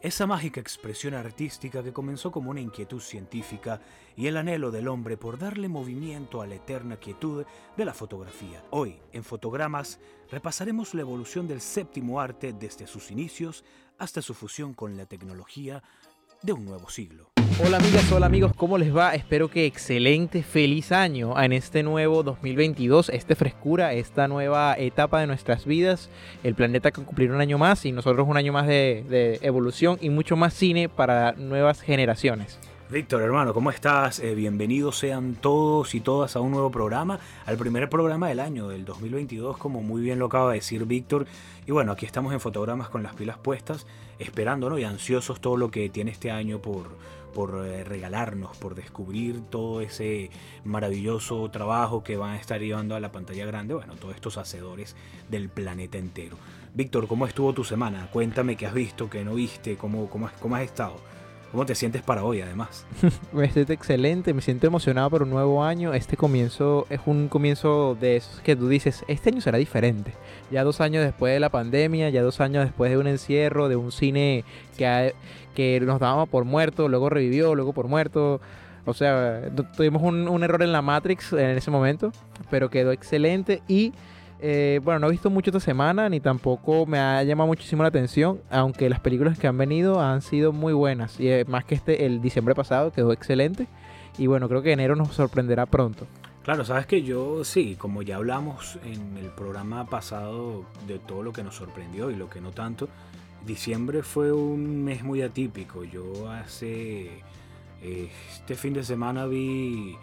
esa mágica expresión artística que comenzó como una inquietud científica y el anhelo del hombre por darle movimiento a la eterna quietud de la fotografía. Hoy, en Fotogramas, repasaremos la evolución del séptimo arte desde sus inicios hasta su fusión con la tecnología de un nuevo siglo. Hola amigas, hola amigos, ¿cómo les va? Espero que excelente, feliz año en este nuevo 2022, este frescura, esta nueva etapa de nuestras vidas, el planeta que cumplir un año más y nosotros un año más de, de evolución y mucho más cine para nuevas generaciones. Víctor, hermano, ¿cómo estás? Eh, bienvenidos sean todos y todas a un nuevo programa, al primer programa del año, del 2022, como muy bien lo acaba de decir Víctor. Y bueno, aquí estamos en fotogramas con las pilas puestas, esperando ¿no? y ansiosos todo lo que tiene este año por, por eh, regalarnos, por descubrir todo ese maravilloso trabajo que van a estar llevando a la pantalla grande, bueno, todos estos hacedores del planeta entero. Víctor, ¿cómo estuvo tu semana? Cuéntame qué has visto, qué no viste, cómo, cómo, cómo has estado. ¿Cómo te sientes para hoy además? me siento excelente, me siento emocionado por un nuevo año. Este comienzo es un comienzo de esos que tú dices, este año será diferente. Ya dos años después de la pandemia, ya dos años después de un encierro, de un cine que, que nos dábamos por muerto, luego revivió, luego por muerto. O sea, tuvimos un, un error en la Matrix en ese momento, pero quedó excelente y eh, bueno, no he visto mucho esta semana, ni tampoco me ha llamado muchísimo la atención, aunque las películas que han venido han sido muy buenas. Y eh, más que este, el diciembre pasado quedó excelente. Y bueno, creo que enero nos sorprenderá pronto. Claro, sabes que yo sí, como ya hablamos en el programa pasado de todo lo que nos sorprendió y lo que no tanto, diciembre fue un mes muy atípico. Yo hace eh, este fin de semana vi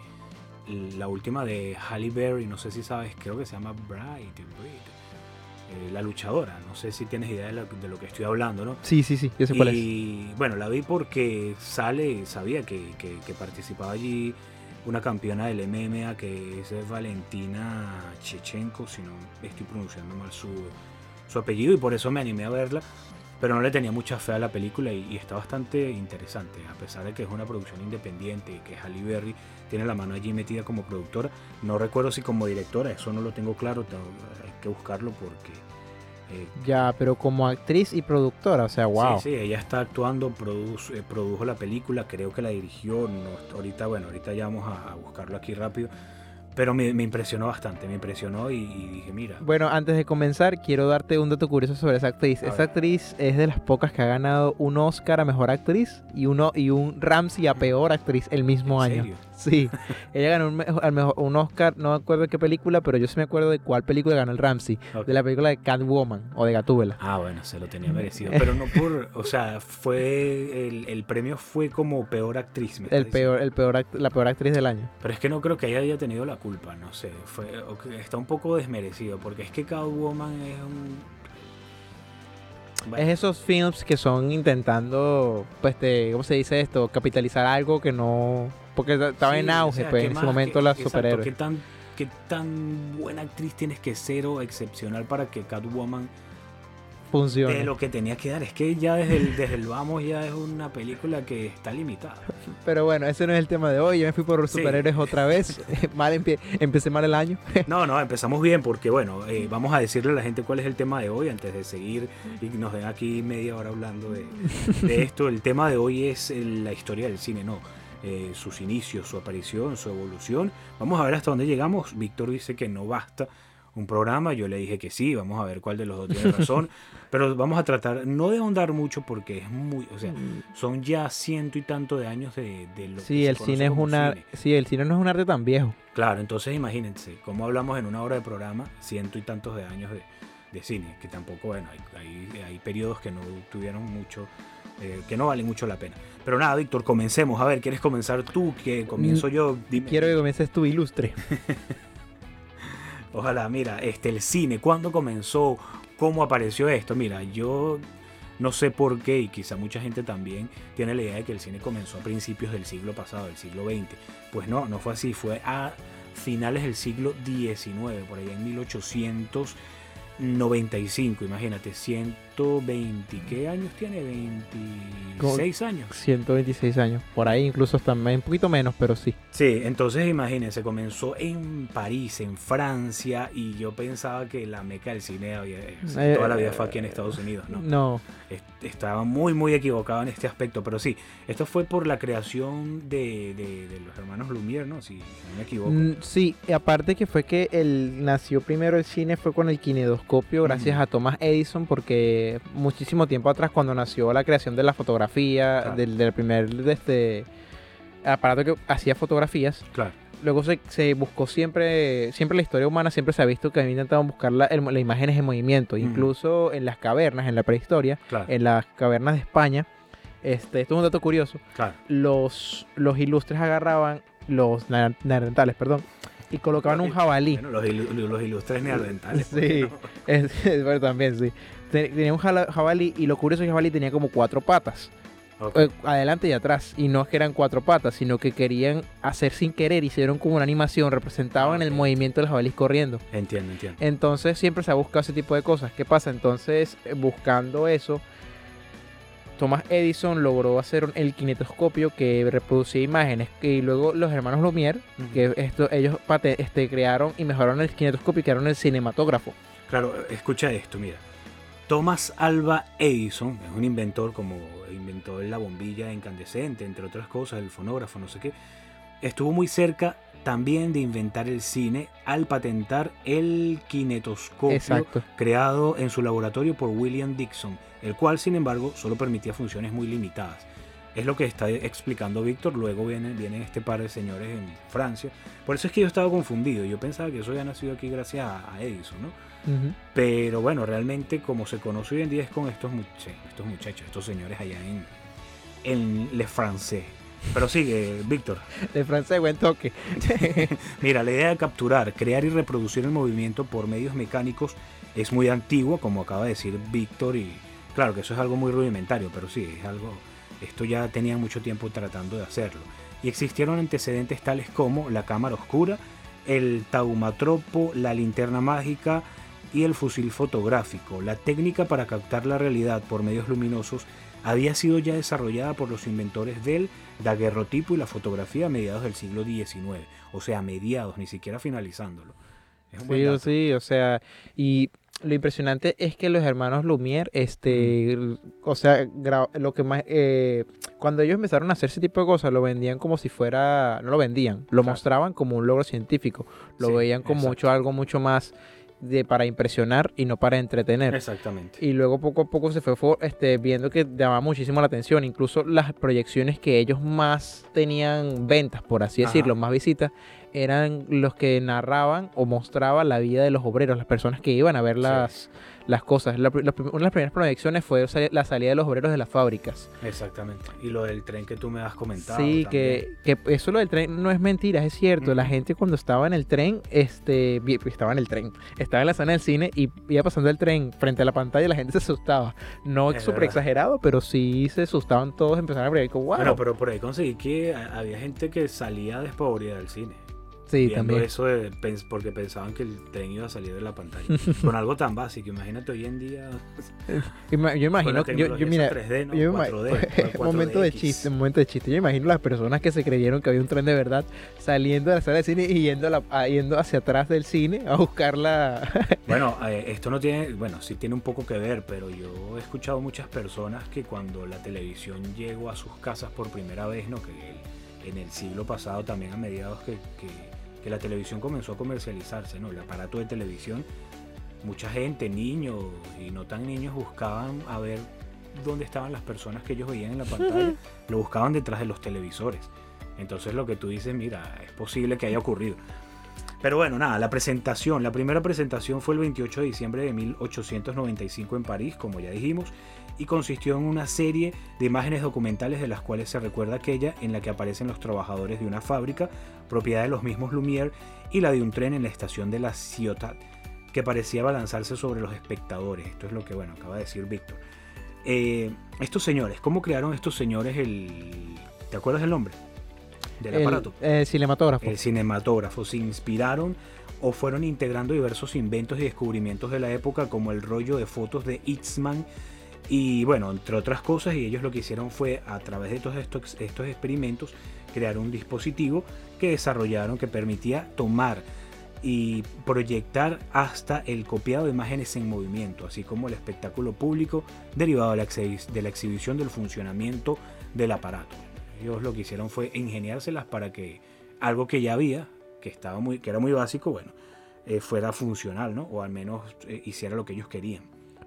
la última de Halle Berry, no sé si sabes, creo que se llama Bright, eh, la luchadora, no sé si tienes idea de lo, que estoy hablando, ¿no? Sí, sí, sí, yo sé cuál y, bueno, la vi porque sale, sabía que, participaba allí una campeona del MMA que es Valentina Chechenko, si no estoy pronunciando mal su, su apellido, y por eso me animé a verla pero no le tenía mucha fe a la película y, está bastante interesante, a pesar de que es una producción independiente y que Halle Berry tiene la mano allí metida como productora. No recuerdo si como directora, eso no lo tengo claro, hay que buscarlo porque... Eh, ya, pero como actriz y productora, o sea, wow. Sí, sí, ella está actuando, eh, produjo la película, creo que la dirigió, ahorita, bueno, ahorita ya vamos a buscarlo aquí rápido pero me, impresionó bastante, me impresionó y, dije, mira. Bueno, antes de comenzar, quiero darte un dato curioso sobre esa actriz. esa actriz es de las pocas que ha ganado un Oscar a Mejor Actriz y, uno, y un Ramsey a Peor Actriz el mismo año. Sí, ella ganó un, mejor, un, Oscar, no me acuerdo de qué película, pero yo sí me acuerdo de cuál película ganó el Ramsey. De la película de Catwoman o de Gatúbela. Ah, bueno, se lo tenía merecido. Pero no por, o sea, fue, el, el premio fue como peor actriz. el peor, el peor, la peor actriz del año. Pero es que no creo que ella haya tenido la culpa, no sé. Fue, está un poco desmerecido, porque es que Catwoman es un es esos films que son intentando, pues, te, ¿cómo se dice esto? Capitalizar algo que no porque estaba en auge pues, en ese momento las superhéroes. ¿qué tan, ¿Qué tan buena actriz tienes que ser o excepcional para que Catwoman funcione? De lo que tenía que dar. Es que ya desde el, desde el vamos ya es una película que está limitada. Pero bueno, ese no es el tema de hoy. Yo me fui por superhéroes otra vez. mal empecé mal el año. no, no, empezamos bien porque bueno, eh, vamos a decirle a la gente cuál es el tema de hoy antes de seguir y nos den aquí media hora hablando de, de esto. El tema de hoy es la historia del cine, ¿no? Eh, sus inicios, su aparición, su evolución. Vamos a ver hasta dónde llegamos. Víctor dice que no basta un programa, yo le dije que sí, vamos a ver cuál de los dos tiene razón, pero vamos a tratar no de ahondar mucho porque es muy, o sea, mm. son ya ciento y tanto de años de, de lo sí, el cine es una, sí, el cine no es un arte tan viejo. Claro, entonces imagínense, como hablamos en una hora de programa, ciento y tantos de años de, de cine, que tampoco, bueno, hay, hay, hay periodos que no tuvieron mucho eh, que no vale mucho la pena. Pero nada, Víctor, comencemos. A ver, ¿quieres comenzar tú? Que comienzo yo. Quiero que comiences tú, ilustre. Ojalá, mira, este, el cine, ¿cuándo comenzó? ¿Cómo apareció esto? Mira, yo No sé por qué, y quizá mucha gente también tiene la idea de que el cine comenzó a principios del siglo pasado, del siglo XX. Pues no, no fue así, fue a finales del siglo XIX, por allá en 1895, imagínate, 120, ¿qué años tiene? 26 años. 126 años, por ahí incluso también un poquito menos, pero sí. Sí, entonces imagínense, comenzó en París, en Francia, y yo pensaba que la meca del cine había, Eh, toda la vida fue aquí en Estados Unidos, ¿no? No, Est- Estaba muy, muy equivocado en este aspecto, pero sí, esto fue por la creación de, de- de los hermanos Lumière, ¿no? Si, no me equivoco. Mm, sí, y aparte que fue que el nació primero el cine fue con el kinedoscopio gracias a Thomas Edison porque muchísimo tiempo atrás cuando nació la creación de la fotografía Claro. del, del primer de este aparato que hacía fotografías Claro, luego se, se buscó siempre siempre la historia humana siempre se ha visto que intentado buscar la- las imágenes en movimiento incluso en las cavernas en la prehistoria claro, en las cavernas de España este esto es un dato curioso claro. los, los ilustres agarraban, los neandertales, perdón, y colocaban un jabalí. Bueno, los, ilu- los ilustres neandertales. ¿por qué Sí. no? Es, es verdad, también, sí. Te- Tenía un jabalí y lo curioso es que el jabalí tenía como cuatro patas, eh, adelante y atrás. Y no es que eran cuatro patas, sino que querían hacer sin querer, hicieron como una animación, representaban el Ok. movimiento del jabalí corriendo. Entiendo, entiendo. Entonces siempre se ha buscado ese tipo de cosas. ¿Qué pasa? Entonces, eh, buscando eso, Thomas Edison logró hacer el kinetoscopio que reproducía imágenes. Y luego los hermanos Lumière, que esto, ellos este, crearon y mejoraron el kinetoscopio y crearon el cinematógrafo. Claro, escucha esto, mira. Thomas Alva Edison es un inventor, como inventó la bombilla incandescente, entre otras cosas, el fonógrafo, no sé qué. Estuvo muy cerca también de inventar el cine al patentar el kinetoscopio Exacto. creado en su laboratorio por William Dixon, el cual, sin embargo, solo permitía funciones muy limitadas. Es lo que está explicando Víctor. Luego vienen, vienen este par de señores en Francia. Por eso es que yo estaba confundido. Yo pensaba que eso había nacido aquí gracias a, a Edison, ¿no? Pero bueno, realmente como se conoce hoy en día es con estos, much- estos muchachos, estos señores allá en, en Le Francais. Pero sigue, Víctor. De francés, buen toque. Mira, la idea de capturar, crear y reproducir el movimiento por medios mecánicos es muy antigua, como acaba de decir Víctor, y claro que eso es algo muy rudimentario, pero sí, es algo, esto ya tenía mucho tiempo tratando de hacerlo. Y existieron antecedentes tales como la cámara oscura, el taumatropo, la linterna mágica y el fusil fotográfico. La técnica para captar la realidad por medios luminosos había sido ya desarrollada por los inventores del daguerrotipo y la fotografía a mediados del siglo XIX, o sea, a mediados, ni siquiera finalizándolo. Es un buen Sí, sí, o sea, y lo impresionante es que los hermanos Lumière, este, o sea, lo que más, eh, cuando ellos empezaron a hacer ese tipo de cosas, lo vendían como si fuera, no lo vendían, lo mostraban como un logro científico, lo Sí, veían como exacto. mucho, algo mucho más de para impresionar y no para entretener. Exactamente. Y luego poco a poco se fue for- este, viendo que llamaba muchísimo la atención. Incluso las proyecciones que ellos más tenían ventas, por así Ajá. decirlo, más visitas, eran los que narraban o mostraban la vida de los obreros, las personas que iban a ver las, las cosas. La la una de las primeras proyecciones fue la salida de los obreros de las fábricas. Exactamente. Y lo del tren que tú me has comentado. Sí, que, que eso lo del tren no es mentira, es cierto. La gente cuando estaba en el tren, este, estaba en el tren, estaba en la zona del cine y iba pasando el tren frente a la pantalla y la gente se asustaba. No Es súper exagerado, pero sí se asustaban todos, empezaron a como, wow. Bueno, pero por ahí conseguí que había gente que salía despavorida del cine. Sí, viendo también. eso de porque pensaban que el tren iba a salir de la pantalla. con algo tan básico. Imagínate hoy en día. Yo imagino, la yo, yo mira, eso 3D, ¿no? yo ima- 4D, momento de 4DX. chiste, momento de chiste. Yo imagino las personas que se creyeron que había un tren de verdad saliendo de la sala de cine y yendo, a la- a- yendo hacia atrás del cine a buscar la... Bueno, eh, esto no tiene, bueno, sí tiene un poco que ver, pero yo he escuchado muchas personas que cuando la televisión llegó a sus casas por primera vez, ¿no? Que en el siglo pasado también a mediados que, que- que la televisión comenzó a comercializarse, ¿no? El aparato de televisión, mucha gente, niños y no tan niños buscaban a ver dónde estaban las personas que ellos veían en la pantalla, lo buscaban detrás de los televisores. Entonces lo que tú dices, mira, es posible que haya ocurrido. Pero bueno, nada, la presentación, la primera presentación fue el 28 de diciembre de 1895 en París, como ya dijimos, y consistió en una serie de imágenes documentales de las cuales se recuerda aquella en la que aparecen los trabajadores de una fábrica, propiedad de los mismos Lumière, y la de un tren en la estación de la Ciotat, que parecía balanzarse sobre los espectadores. Esto es lo que, bueno, acaba de decir Víctor. Eh, estos señores, ¿cómo crearon estos señores el... ¿Te acuerdas del nombre? Del El- aparato. El, cinematógrafo. El cinematógrafo. Se inspiraron o fueron integrando diversos inventos y descubrimientos de la época como el rollo de fotos de Eastman y bueno, entre otras cosas, y ellos lo que hicieron fue a través de todos estos, estos experimentos crear un dispositivo que desarrollaron que permitía tomar y proyectar hasta el copiado de imágenes en movimiento, así como el espectáculo público derivado de la, exhi- de la exhibición del funcionamiento del aparato. Ellos lo que hicieron fue ingeniárselas para que algo que ya había, que, estaba muy, que era muy básico, bueno, eh, fuera funcional, ¿no? O al menos eh, hiciera lo que ellos querían.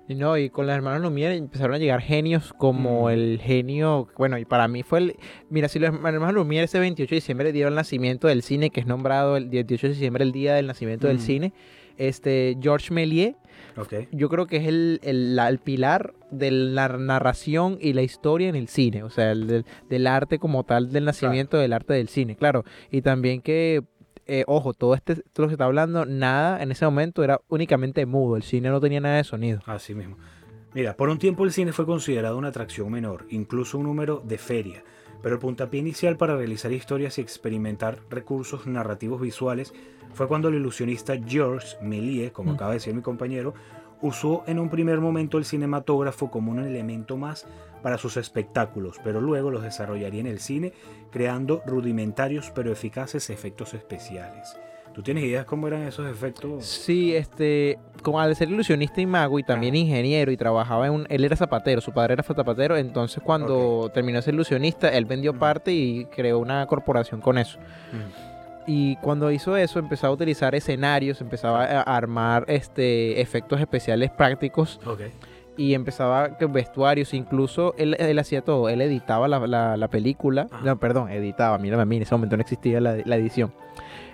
Y no, y con los hermanos Lumière empezaron a llegar genios como Mm. el genio, bueno, y para mí fue el, mira, si los hermanos Lumière ese 28 de diciembre dieron el nacimiento del cine, que es nombrado el 28 de diciembre el día del nacimiento del Mm. cine, este, Georges Méliès, Yo creo que es el, el, la- el pilar de la narración y la historia en el cine, o sea, el del, del arte como tal, del nacimiento del arte del cine, claro. Y también que, eh, ojo, todo este, todo lo que está hablando, nada en ese momento era únicamente mudo, el cine no tenía nada de sonido. Así mismo. Mira, por un tiempo el cine fue considerado una atracción menor, incluso un número de feria, pero el puntapié inicial para realizar historias y experimentar recursos narrativos visuales fue cuando el ilusionista Georges Méliès, como Mm. acaba de decir mi compañero, usó en un primer momento el cinematógrafo como un elemento más para sus espectáculos, pero luego los desarrollaría en el cine, creando rudimentarios pero eficaces efectos especiales. ¿Tú tienes ideas cómo eran esos efectos? Sí, este, como al ser ilusionista y mago y también ingeniero y trabajaba en un, él era zapatero, su padre era zapatero, entonces cuando terminó de ser ilusionista, él vendió parte y creó una corporación con eso. Mm. Y cuando hizo eso, empezó a utilizar escenarios, empezaba a armar este, efectos especiales prácticos Ok. y empezaba vestuarios, incluso él, él hacía todo, él editaba la, la- la película, no, perdón, editaba, mírame a mí, en ese momento no existía la, la edición.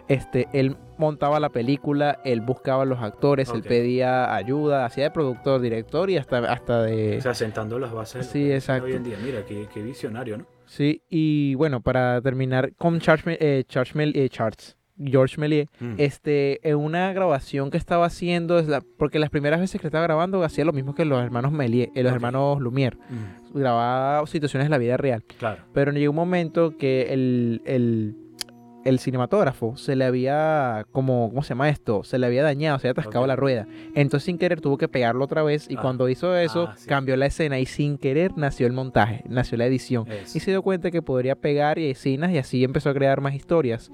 Este, él montaba la película, él buscaba los actores, él pedía ayuda, hacía de productor, director y hasta, hasta de... O sea, sentando las bases Sí, exacto. hoy en día. Mira, qué, qué visionario, ¿no? Sí, y bueno, para terminar con Charles, eh, Charles eh, Charles, George Méliès, Mm. este, en una grabación que estaba haciendo, es la- porque las primeras veces que estaba grabando hacía lo mismo que los hermanos Méliès, eh, los hermanos Lumière, Mm, grababa situaciones de la vida real. Claro. Pero llegó un momento que el, el, el cinematógrafo se le había, como, ¿cómo se llama esto? Se le había dañado, se había atascado la rueda. Entonces sin querer tuvo que pegarlo otra vez y Ah. cuando hizo eso Ah, sí. cambió la escena y sin querer nació el montaje, nació la edición. Eso. Y se dio cuenta que podría pegar y escenas y así empezó a crear más historias.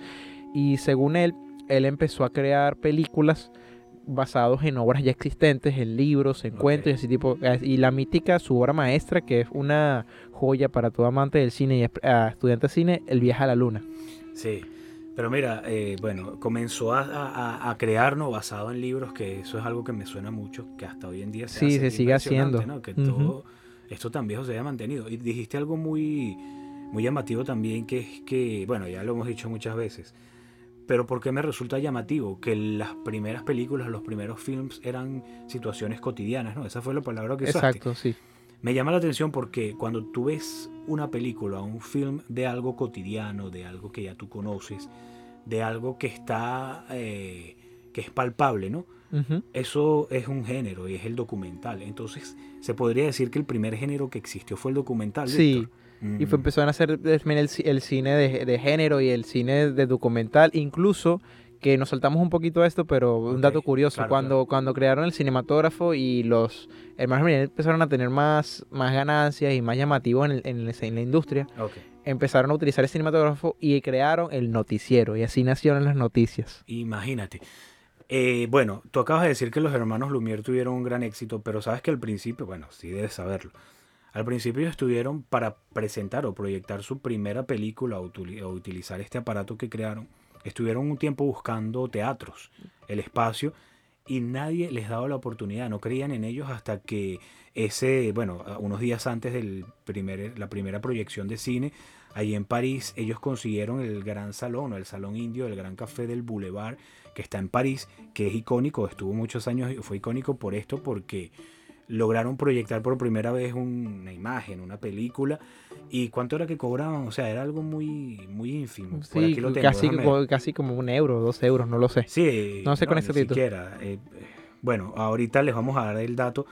Y según él, él empezó a crear películas basados en obras ya existentes, en libros, en cuentos y así tipo. eh, Y la mítica, su obra maestra, que es una joya para todo amante del cine y ah, estudiante de cine, El viaje a la luna. Sí. Pero mira, eh, bueno, comenzó a, a- a crear, ¿no? Basado en libros, que eso es algo que me suena mucho, que hasta hoy en día se Sí, se sigue haciendo. ¿no? Que todo esto tan viejo se haya mantenido. Y dijiste algo muy, muy llamativo también, que es que, bueno, ya lo hemos dicho muchas veces, pero ¿por qué me resulta llamativo? Que las primeras películas, los primeros films eran situaciones cotidianas, ¿no? Esa fue la palabra que usaste. Exacto, sí. Me llama la atención porque cuando tú ves una película o un film de algo cotidiano, de algo que ya tú conoces, de algo que está, eh, que es palpable, ¿no? Eso es un género y es el documental. Entonces, se podría decir que el primer género que existió fue el documental. Sí? Y fue, empezaron a hacer el, el cine de, de género y el cine de documental, incluso que nos saltamos un poquito a esto, pero un dato curioso, claro, cuando, claro. cuando crearon el cinematógrafo y los hermanos Méliès empezaron a tener más, más ganancias y más llamativo en, el- en el- en la industria, empezaron a utilizar el cinematógrafo y crearon el noticiero, y así nacieron las noticias. Imagínate. Eh, bueno, tú acabas de decir que los hermanos Lumière tuvieron un gran éxito, pero sabes que al principio, bueno, sí debes saberlo. Al principio estuvieron para presentar o proyectar su primera película o utilizar este aparato que crearon. Estuvieron un tiempo buscando teatros, el espacio, y nadie les daba la oportunidad. No creían en ellos hasta que ese, bueno, unos días antes de la primera proyección de cine, allí en París, ellos consiguieron el gran salón o el salón indio, el gran café del Boulevard, que está en París, que es icónico, estuvo muchos años, fue icónico por esto, porque lograron proyectar por primera vez una imagen, una película, y cuánto era que cobraban, o sea, era algo muy, muy ínfimo. Por Sí, aquí lo tengo, casi, déjame- co- casi como un euro, dos euros, no lo sé. Sí, No sé con exactitud. eh, bueno, ahorita les vamos a dar el dato.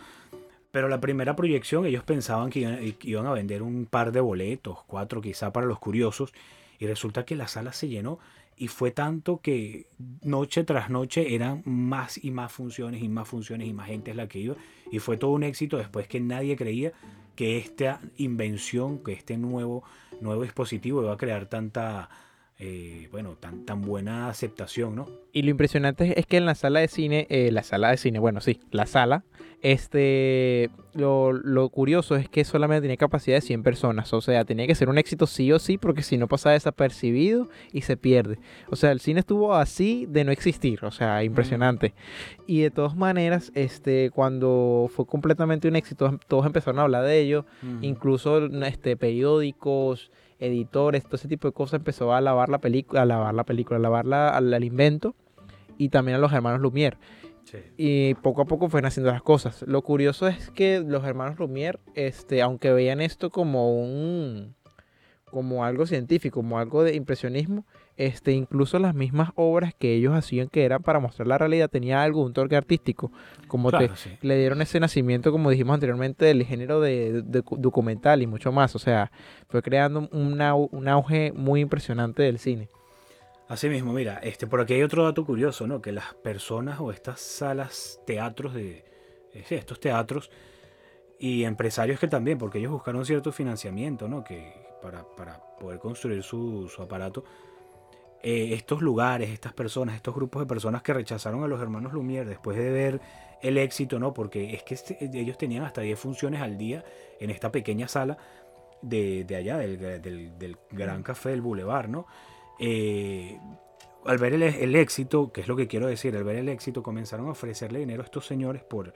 Pero la primera proyección ellos pensaban que iban, iban a vender un par de boletos, cuatro quizá para los curiosos, y resulta que la sala se llenó y fue tanto que noche tras noche eran más y más funciones y más funciones y más gente la que iba y fue todo un éxito después que nadie creía que esta invención, que este nuevo, nuevo dispositivo iba a crear tanta, eh, bueno, tan, tan buena aceptación, ¿no? Y lo impresionante es que en la sala de cine, eh, la sala de cine, bueno, sí, la sala, este, lo, lo, curioso es que solamente tenía capacidad de 100 personas, o sea, tenía que ser un éxito sí o sí, porque si no pasaba desapercibido y se pierde. O sea, el cine estuvo así de no existir, o sea, impresionante. Y de todas maneras, este, cuando fue completamente un éxito, todos empezaron a hablar de ello, incluso este, periódicos, editores, todo ese tipo de cosas, empezó a alabar la película, a alabar la película, a alabar al, al, invento y también a los hermanos Lumière. Sí. Y poco a poco fueron haciendo las cosas. Lo curioso es que los hermanos Lumière, este, aunque veían esto como un como algo científico, como algo de impresionismo, este, incluso las mismas obras que ellos hacían que eran para mostrar la realidad tenía algo, un torque artístico, como Claro, te, sí. le dieron ese nacimiento, como dijimos anteriormente, del género de, de- documental y mucho más, o sea, fue creando un, au- un auge muy impresionante del cine. Así mismo, mira, este, por aquí hay otro dato curioso, ¿no? Que las personas o estas salas, teatros de, eh, estos teatros y empresarios que también, porque ellos buscaron cierto financiamiento, ¿no? Que para, para poder construir su, su aparato. Eh, estos lugares, estas personas, estos grupos de personas que rechazaron a los hermanos Lumière después de ver el éxito, ¿no? Porque es que este- ellos tenían hasta 10 funciones al día en esta pequeña sala de, de allá, del, del- Gran Café del Boulevard, ¿no? Eh, al ver el, el éxito, que es lo que quiero decir, al ver el éxito comenzaron a ofrecerle dinero a estos señores por,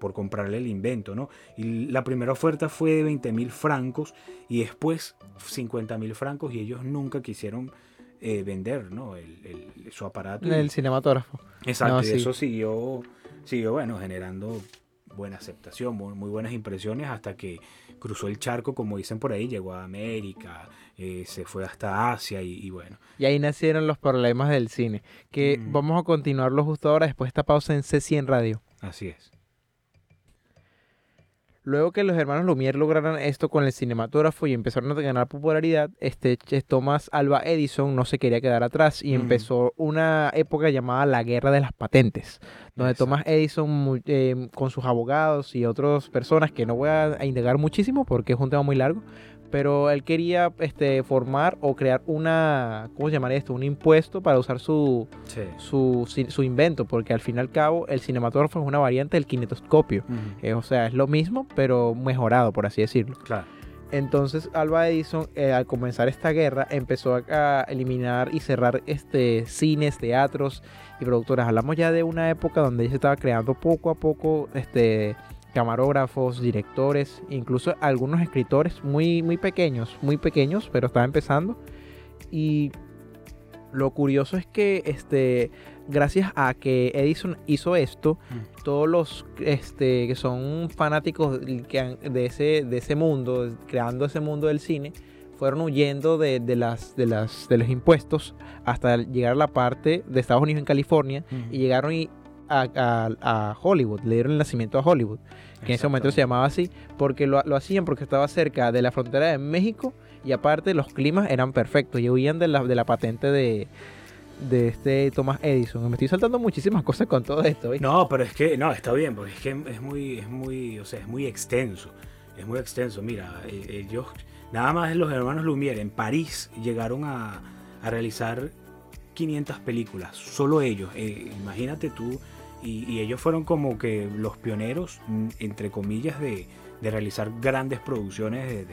por comprarle el invento, ¿no? Y la primera oferta fue de 20 mil francos y después 50 mil francos y ellos nunca quisieron eh, vender, ¿no? El, el- su aparato. y- El cinematógrafo. Exacto, No, y sí. eso siguió, siguió, bueno, generando buena aceptación, muy, muy buenas impresiones hasta que cruzó el charco, como dicen por ahí, llegó a América, eh, se fue hasta Asia y, y bueno. Y ahí nacieron los problemas del cine, que Mm. vamos a continuarlo justo ahora después de esta pausa en C100 Radio. Así es. Luego que los hermanos Lumière lograron esto con el cinematógrafo y empezaron a ganar popularidad, este Thomas Alva Edison no se quería quedar atrás y empezó una época llamada la Guerra de las Patentes, donde Exacto. Thomas Edison eh, con sus abogados y otras personas que no voy a indagar muchísimo porque es un tema muy largo, pero él quería este, formar o crear una, ¿cómo se llamaría esto? Un impuesto para usar su, Sí. su, su invento, porque al fin y al cabo el cinematógrafo es una variante del kinetoscopio. Eh, o sea, es lo mismo, pero mejorado, por así decirlo. Claro. Entonces, Alba Edison, eh, al comenzar esta guerra, empezó a, eliminar y cerrar este, cines, teatros y productoras. Hablamos ya de una época donde ya se estaba creando poco a poco este, camarógrafos, directores, incluso algunos escritores muy, muy pequeños, muy pequeños, pero estaba empezando. Y lo curioso es que este, gracias a que Edison hizo esto, todos los este, que son fanáticos de ese, de ese mundo, creando ese mundo del cine, fueron huyendo de, de las, de, las, de los impuestos hasta llegar a la parte de Estados Unidos en California y llegaron y a, a- a Hollywood, le dieron el nacimiento a Hollywood, que en ese momento se llamaba así, porque lo, lo hacían porque estaba cerca de la frontera de México y aparte los climas eran perfectos y huían de la, de la patente de, de este Thomas Edison. Me estoy saltando muchísimas cosas con todo esto. ¿viste? No, pero es que, no, está bien, porque es que es muy, es muy, o sea, es muy extenso. Es muy extenso. Mira, eh, ellos, nada más los hermanos Lumière en París llegaron a, a realizar 500 películas, solo ellos. Eh, imagínate tú, y, ellos fueron como que los pioneros, mm, entre comillas, de, de realizar grandes producciones de,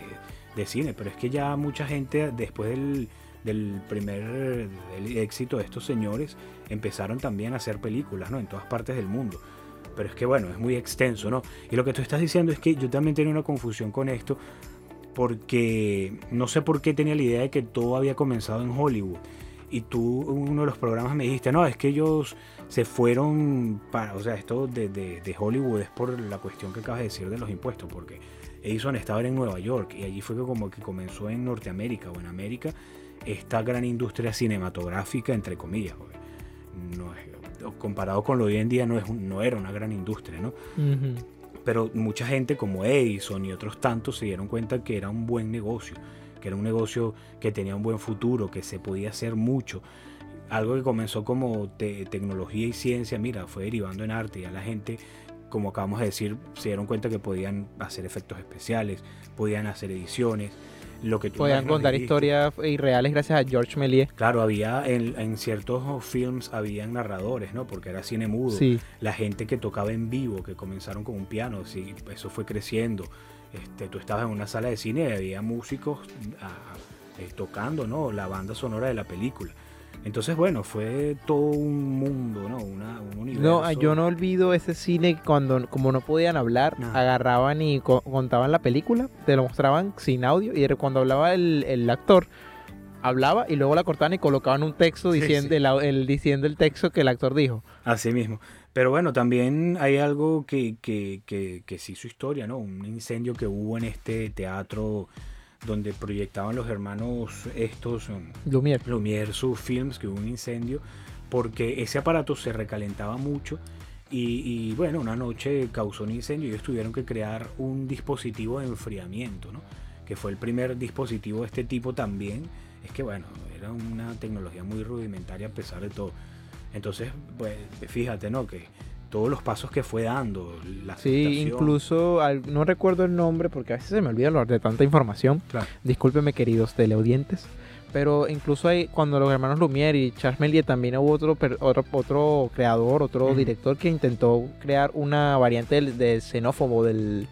de- cine. Pero es que ya mucha gente, después del, del primer éxito de estos señores, empezaron también a hacer películas, ¿no? En todas partes del mundo. Pero es que bueno, es muy extenso, ¿no? Y lo que tú estás diciendo es que yo también tenía una confusión con esto, porque no sé por qué tenía la idea de que todo había comenzado en Hollywood. Y tú, uno de los programas me dijiste, no, es que ellos se fueron para, o sea, esto de, de- de Hollywood es por la cuestión que acabas de decir de los impuestos, porque Edison estaba en Nueva York y allí fue que como que comenzó en Norteamérica o en América esta gran industria cinematográfica, entre comillas, no es- comparado con lo de hoy en día no, es un- no era una gran industria, ¿no? Pero mucha gente como Edison y otros tantos se dieron cuenta que era un buen negocio, que era un negocio que tenía un buen futuro, que se podía hacer mucho. Algo que comenzó como tecnología y ciencia, mira, fue derivando en arte. Ya la gente, como acabamos de decir, se dieron cuenta que podían hacer efectos especiales, podían hacer ediciones lo que Podían contar historias irreales gracias a George Méliès. Claro, había en, ciertos films habían narradores, ¿no? Porque era cine mudo. Sí. La gente que tocaba en vivo, que comenzaron con un piano, sí, eso fue creciendo. Este, tú estabas en una sala de cine y había músicos ah, eh, tocando, ¿no? La banda sonora de la película. Entonces, bueno, fue todo un mundo, ¿no? Una, un universo. No, yo no olvido ese cine cuando, como no podían hablar, agarraban y contaban la película, te lo mostraban sin audio, y cuando hablaba el, actor, hablaba y luego la cortaban y colocaban un texto diciendo, El, diciendo el texto que el actor dijo. Así mismo. Pero bueno, también hay algo que, que, que, que sí su historia, ¿no? Un incendio que hubo en este teatro donde proyectaban los hermanos estos um, Lumière. Lumière sus films, que hubo un incendio, porque ese aparato se recalentaba mucho y, bueno, una noche causó un incendio y ellos tuvieron que crear un dispositivo de enfriamiento, ¿no? que fue el primer dispositivo de este tipo también. Es que bueno, era una tecnología muy rudimentaria a pesar de todo. Entonces, pues fíjate, ¿no? Que todos los pasos que fue dando. La sí, incluso no recuerdo el nombre porque a veces se me olvida hablar de tanta información. Discúlpeme, queridos teleaudientes. Pero incluso hay, cuando los hermanos Lumière y Charles Méliès también hubo otro, otro, otro creador, otro director que intentó crear una variante del, del xenófobo del,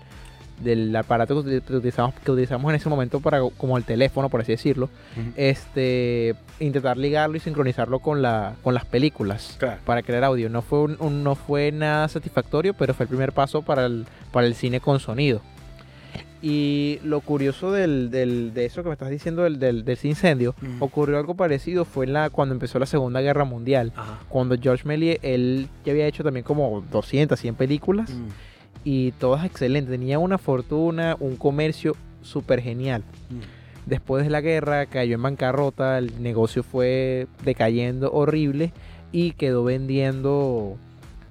del aparato que utilizamos, que utilizamos en ese momento para como el teléfono, por así decirlo, este intentar ligarlo y sincronizarlo con la con las películas para crear audio. No fue un, no fue nada satisfactorio, pero fue el primer paso para el, para el cine con sonido. Y lo curioso del, del, de eso que me estás diciendo del, del, incendio, ocurrió algo parecido, fue en la, cuando empezó la Segunda Guerra Mundial, cuando George Méliès, él ya había hecho también como 200, 100 películas, y todas excelentes. Tenía una fortuna, un comercio súper genial. Mm. Después de la guerra cayó en bancarrota, el negocio fue decayendo horrible y quedó vendiendo,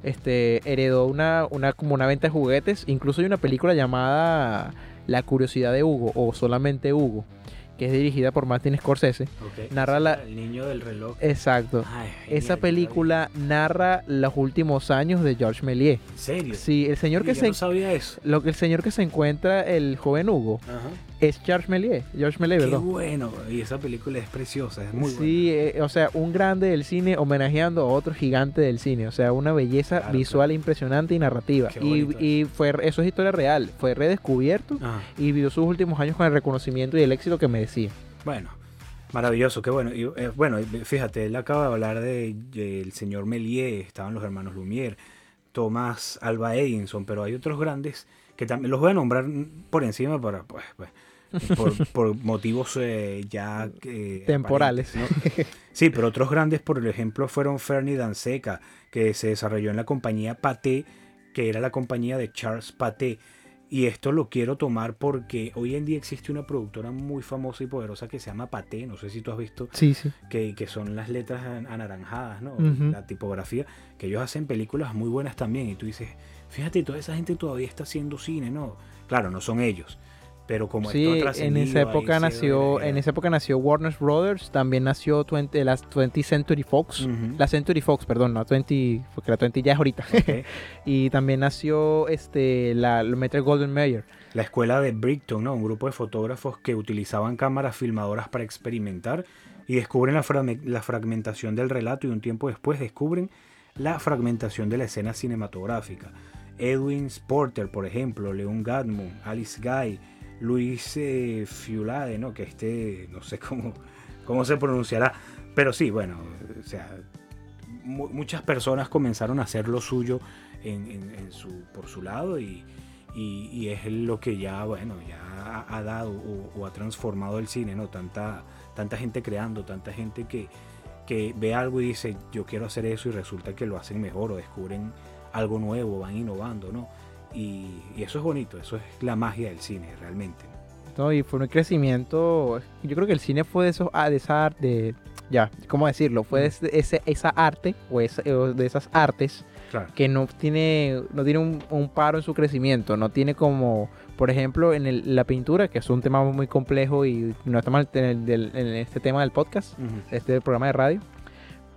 este, heredó una, una, como una venta de juguetes. Incluso hay una película llamada La curiosidad de Hugo o solamente Hugo que es dirigida por Martin Scorsese, narra la... El niño del reloj. Exacto. Esa película narra los últimos años de George Méliès. ¿En serio? Sí, el señor que se... No sabía eso. Lo que el señor que se encuentra, el joven Hugo, Ajá es George Méliès. George Méliès, Qué bueno, y esa película es preciosa, es muy buena. Sí, eh, o sea, un grande del cine homenajeando a otro gigante del cine, o sea, una belleza visual impresionante y narrativa. Y, fue eso es historia real, fue redescubierto y vivió sus últimos años con el reconocimiento y el éxito que merecía. Bueno, Maravilloso, qué bueno. Y, eh, bueno, fíjate, él acaba de hablar del de, señor Méliès, estaban los hermanos Lumière, Tomás Alba Edison, pero hay otros grandes que también los voy a nombrar por encima para pues, pues por, motivos eh, ya temporales. Sí, pero otros grandes, por ejemplo, fueron Fernie Danseca, que se desarrolló en la compañía Paté, que era la compañía de Charles Paté. Y esto lo quiero tomar porque hoy en día existe una productora muy famosa y poderosa que se llama Paté, no sé si tú has visto, sí, sí. Que, que son las letras anaranjadas, ¿no? La tipografía, que ellos hacen películas muy buenas también. Y tú dices, fíjate, toda esa gente todavía está haciendo cine, ¿no? Claro, no son ellos, pero como sí, en esa época nació en esa época nació Warner Brothers también nació 20, la 20 Century Fox la Century Fox perdón no 20 porque la 20 ya es ahorita. Y también nació este la, Metro Golden Mayer. La escuela de Brighton no un grupo de fotógrafos que utilizaban cámaras filmadoras para experimentar y descubren la, la fragmentación del relato y un tiempo después descubren la fragmentación de la escena cinematográfica. Edwin Porter por ejemplo Leon Gadmon Alice Guy Luis eh, Fiulade, ¿no? Que este, no sé cómo, cómo se pronunciará, pero sí, bueno, o sea, muchas personas comenzaron a hacer lo suyo en, su, por su lado y, es lo que ya, bueno, ya ha, dado o, ha transformado el cine, ¿no? Tanta, tanta gente creando, tanta gente que, que ve algo y dice, yo quiero hacer eso y resulta que lo hacen mejor o descubren algo nuevo, van innovando, ¿no? Y, eso es bonito, eso es la magia del cine realmente. y fue un crecimiento, yo creo que el cine fue de esos, ah, de esa de, ya, ¿cómo decirlo? Fue ese, ese- esa arte o, esa- o de esas artes Claro. que no tiene, no tiene un, un paro en su crecimiento, no tiene como, por ejemplo, en el- la pintura, que es un tema muy complejo y no estamos en, el- en este tema del podcast, este programa de radio,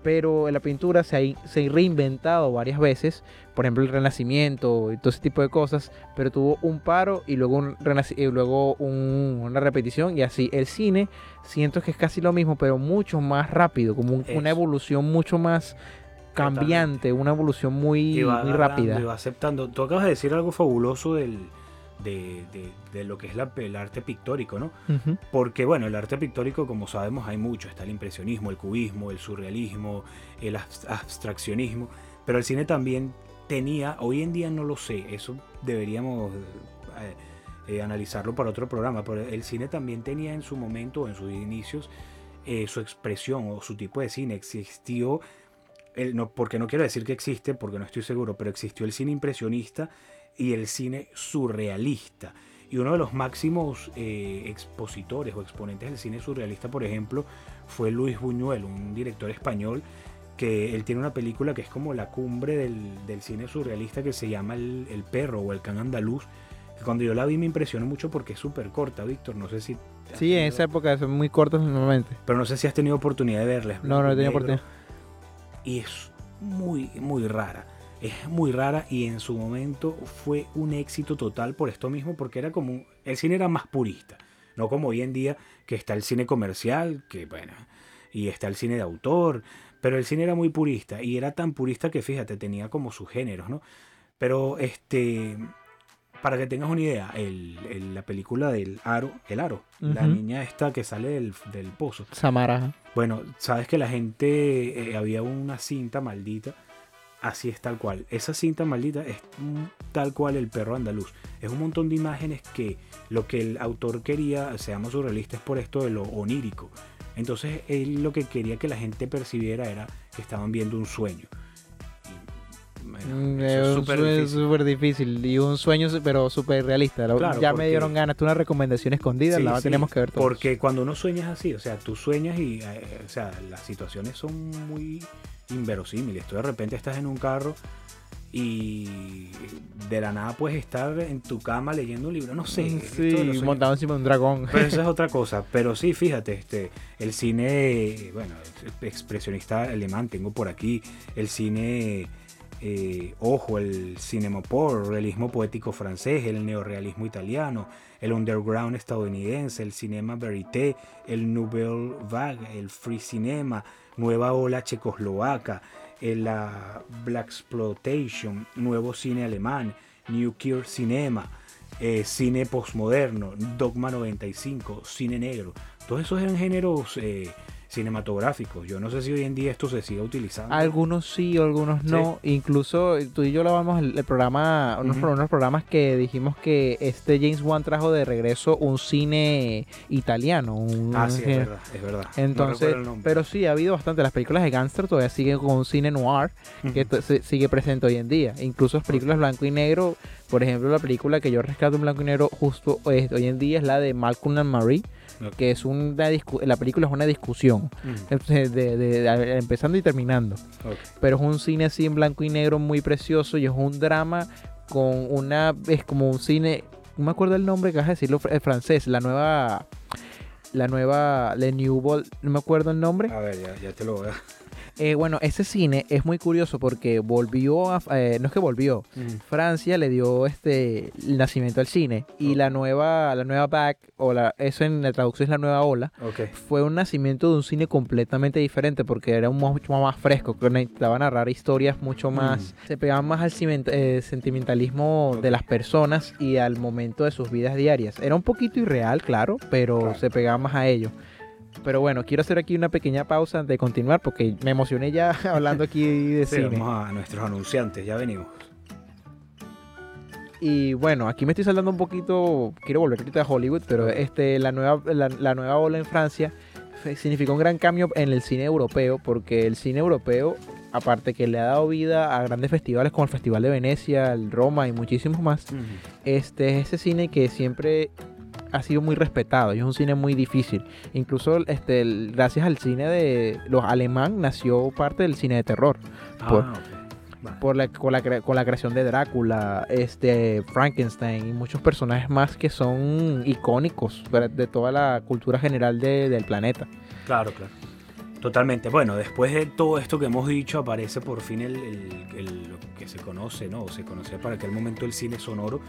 pero en la pintura se ha, se ha reinventado varias veces, por ejemplo el Renacimiento y todo ese tipo de cosas, pero tuvo un paro y luego, un y luego un- una repetición y así. El cine siento que es casi lo mismo, pero mucho más rápido, como un- una evolución mucho más cambiante, una evolución muy, Y va muy rápida. y va aceptando. Tú acabas de decir algo fabuloso del, de, de- de lo que es la- el arte pictórico, ¿no? Porque, bueno, el arte pictórico, como sabemos, hay mucho. Está el impresionismo, el cubismo, el surrealismo, el abs- abstraccionismo. Pero el cine también tenía, hoy en día no lo sé, eso deberíamos eh, eh, analizarlo para otro programa, pero el cine también tenía en su momento, en sus inicios, eh, su expresión o su tipo de cine. Existió, el, no, porque no quiero decir que existe, porque no estoy seguro, pero existió el cine impresionista y el cine surrealista. Y uno de los máximos eh, expositores o exponentes del cine surrealista, por ejemplo, fue Luis Buñuel, un director español que él tiene una película que es como la cumbre del, del cine surrealista que se llama el, El perro o El can andaluz. que Cuando yo la vi me impresionó mucho porque es súper corta, Víctor. No sé si... Sí, en tenido- esa época son muy cortos normalmente. Pero no sé si has tenido oportunidad de verla. No, no he tenido oportunidad. y es muy, muy rara. Es muy rara y en su momento fue un éxito total por esto mismo, porque era como, el cine era más purista, no como hoy en día que está el cine comercial, que bueno, y está el cine de autor, pero el cine era muy purista y era tan purista que fíjate, tenía como sus géneros, ¿no? Pero este, para que tengas una idea, el- el- la película del Aro, el Aro, la niña esta que sale del, del pozo, Samara. bueno, sabes que la gente, eh, había una cinta maldita, así es tal cual. Esa cinta maldita es tal cual el perro andaluz. Es un montón de imágenes que lo que el autor quería, seamos surrealistas por esto de lo onírico. Entonces él lo que quería que la gente percibiera era que estaban viendo un sueño. Y, bueno, Mm, eso Es es súper difícil. y un sueño pero súper realista. Claro, ya me dieron ganas, tú una recomendación escondida, Sí, la sí, tenemos que ver todos. Porque cuando uno sueñas así, o sea, tú sueñas y, eh, o sea, las situaciones son muy inverosímiles. Tú de repente estás en un carro y de la nada puedes estar en tu cama leyendo un libro. No sé. Mm, esto sí, montado encima de un dragón. Pero eso es otra cosa. Pero sí, fíjate, este, el cine, bueno, expresionista alemán tengo por aquí, el cine, eh, ojo, el cinemopor, realismo poético francés, el neorealismo italiano, el underground estadounidense, el cinema verité, el nouvelle vague, el free cinema, nueva ola checoslovaca, el, la black exploitation, nuevo cine alemán, new queer cinema, eh, cine postmoderno, Dogma 95, cine negro. Todos esos eran géneros eh, cinematográficos. Yo no sé si hoy en día esto se sigue utilizando. Algunos sí, algunos no. Incluso tú y yo lo vamos el, el programa, unos, programas que dijimos que este James Wan trajo de regreso un cine italiano. Un, Ah, sí, es verdad, es verdad. Entonces, pero sí, ha habido bastante. Las películas de gangster todavía siguen con un cine noir que se- sigue presente hoy en día. Incluso las películas blanco y negro, por ejemplo, la película que yo rescato en blanco y negro justo eh, hoy en día es la de Malcolm and Marie, Que es una discu- la película es una discusión, entonces, de- de- de- empezando y terminando. Pero es un cine así en blanco y negro muy precioso y es un drama con una, es como un cine, no me acuerdo el nombre que vas a decirlo en francés, la nueva, la nueva, Le New Vol- no me acuerdo el nombre. A ver, ya, ya te lo voy a... Eh, bueno, ese cine es muy curioso porque volvió a, eh, no es que volvió, Ujú. Francia le dio este el nacimiento al cine y Ok. la nueva, la nueva back o la, eso en la traducción es la nueva ola, fue un nacimiento de un cine completamente diferente porque era un mucho más fresco, que necesitaba narrar historias mucho más, se pegaban más al eh, sentimentalismo de las personas y al momento de sus vidas diarias. Era un poquito irreal, claro, pero Claro. se pegaba más a ello. Pero bueno, quiero hacer aquí una pequeña pausa antes de continuar porque me emocioné ya hablando aquí de Sí, cine. vamos a nuestros anunciantes, ya venimos. Y bueno, aquí me estoy saltando un poquito, quiero volver ahorita a Hollywood, pero este, la, nueva, la, la nueva ola en Francia significó un gran cambio en el cine europeo, porque el cine europeo, aparte que le ha dado vida a grandes festivales como el Festival de Venecia, el Roma y muchísimos más, este es ese cine que siempre ha sido muy respetado y es un cine muy difícil. Incluso este, gracias al cine de los alemán nació parte del cine de terror. Ah, por la, con, la, con, la, creación de Drácula, este, Frankenstein y muchos personajes más que son icónicos de toda la cultura general de, del planeta. Claro, claro. Totalmente. Bueno, después de todo esto que hemos dicho, aparece por fin el, lo que se conoce, ¿no? O se conocía para aquel momento el cine sonoro,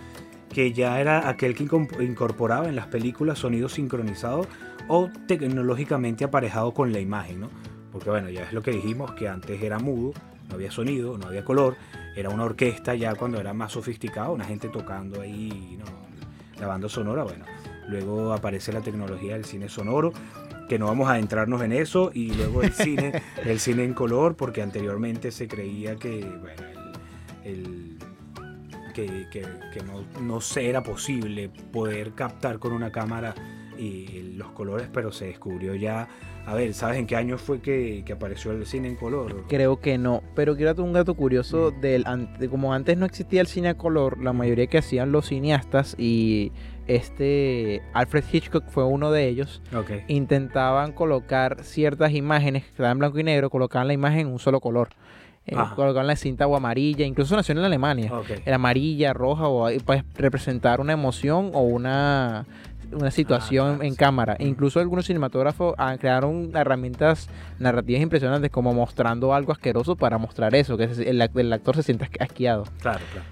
que ya era aquel que incorporaba en las películas sonidos sincronizados o tecnológicamente aparejado con la imagen, ¿no? Porque bueno, ya es lo que dijimos, que antes era mudo, no había sonido, no había color, era una orquesta ya cuando era más sofisticado, una gente tocando ahí, ¿no? la banda sonora, bueno. Luego aparece la tecnología del cine sonoro, que no vamos a adentrarnos en eso, y luego el cine, el cine en color, porque anteriormente se creía que, bueno, el, que, que, no, no era posible poder captar con una cámara y los colores, pero se descubrió ya. A ver, ¿sabes en qué año fue que, apareció el cine en color? Creo que no, pero quiero un dato curioso mm. del de como antes no existía el cine a color, la mayoría que hacían los cineastas y este Alfred Hitchcock fue uno de ellos. Intentaban colocar ciertas imágenes que estaban en blanco y negro, colocaban la imagen en un solo color. Eh, colocaban la cinta o amarilla, incluso nació en Alemania. Era amarilla, roja, o para representar una emoción o una una situación ah, en cámara. Incluso algunos cinematógrafos han, crearon herramientas narrativas impresionantes como mostrando algo asqueroso para mostrar eso, que el, el actor se sienta asqueado. Claro, claro.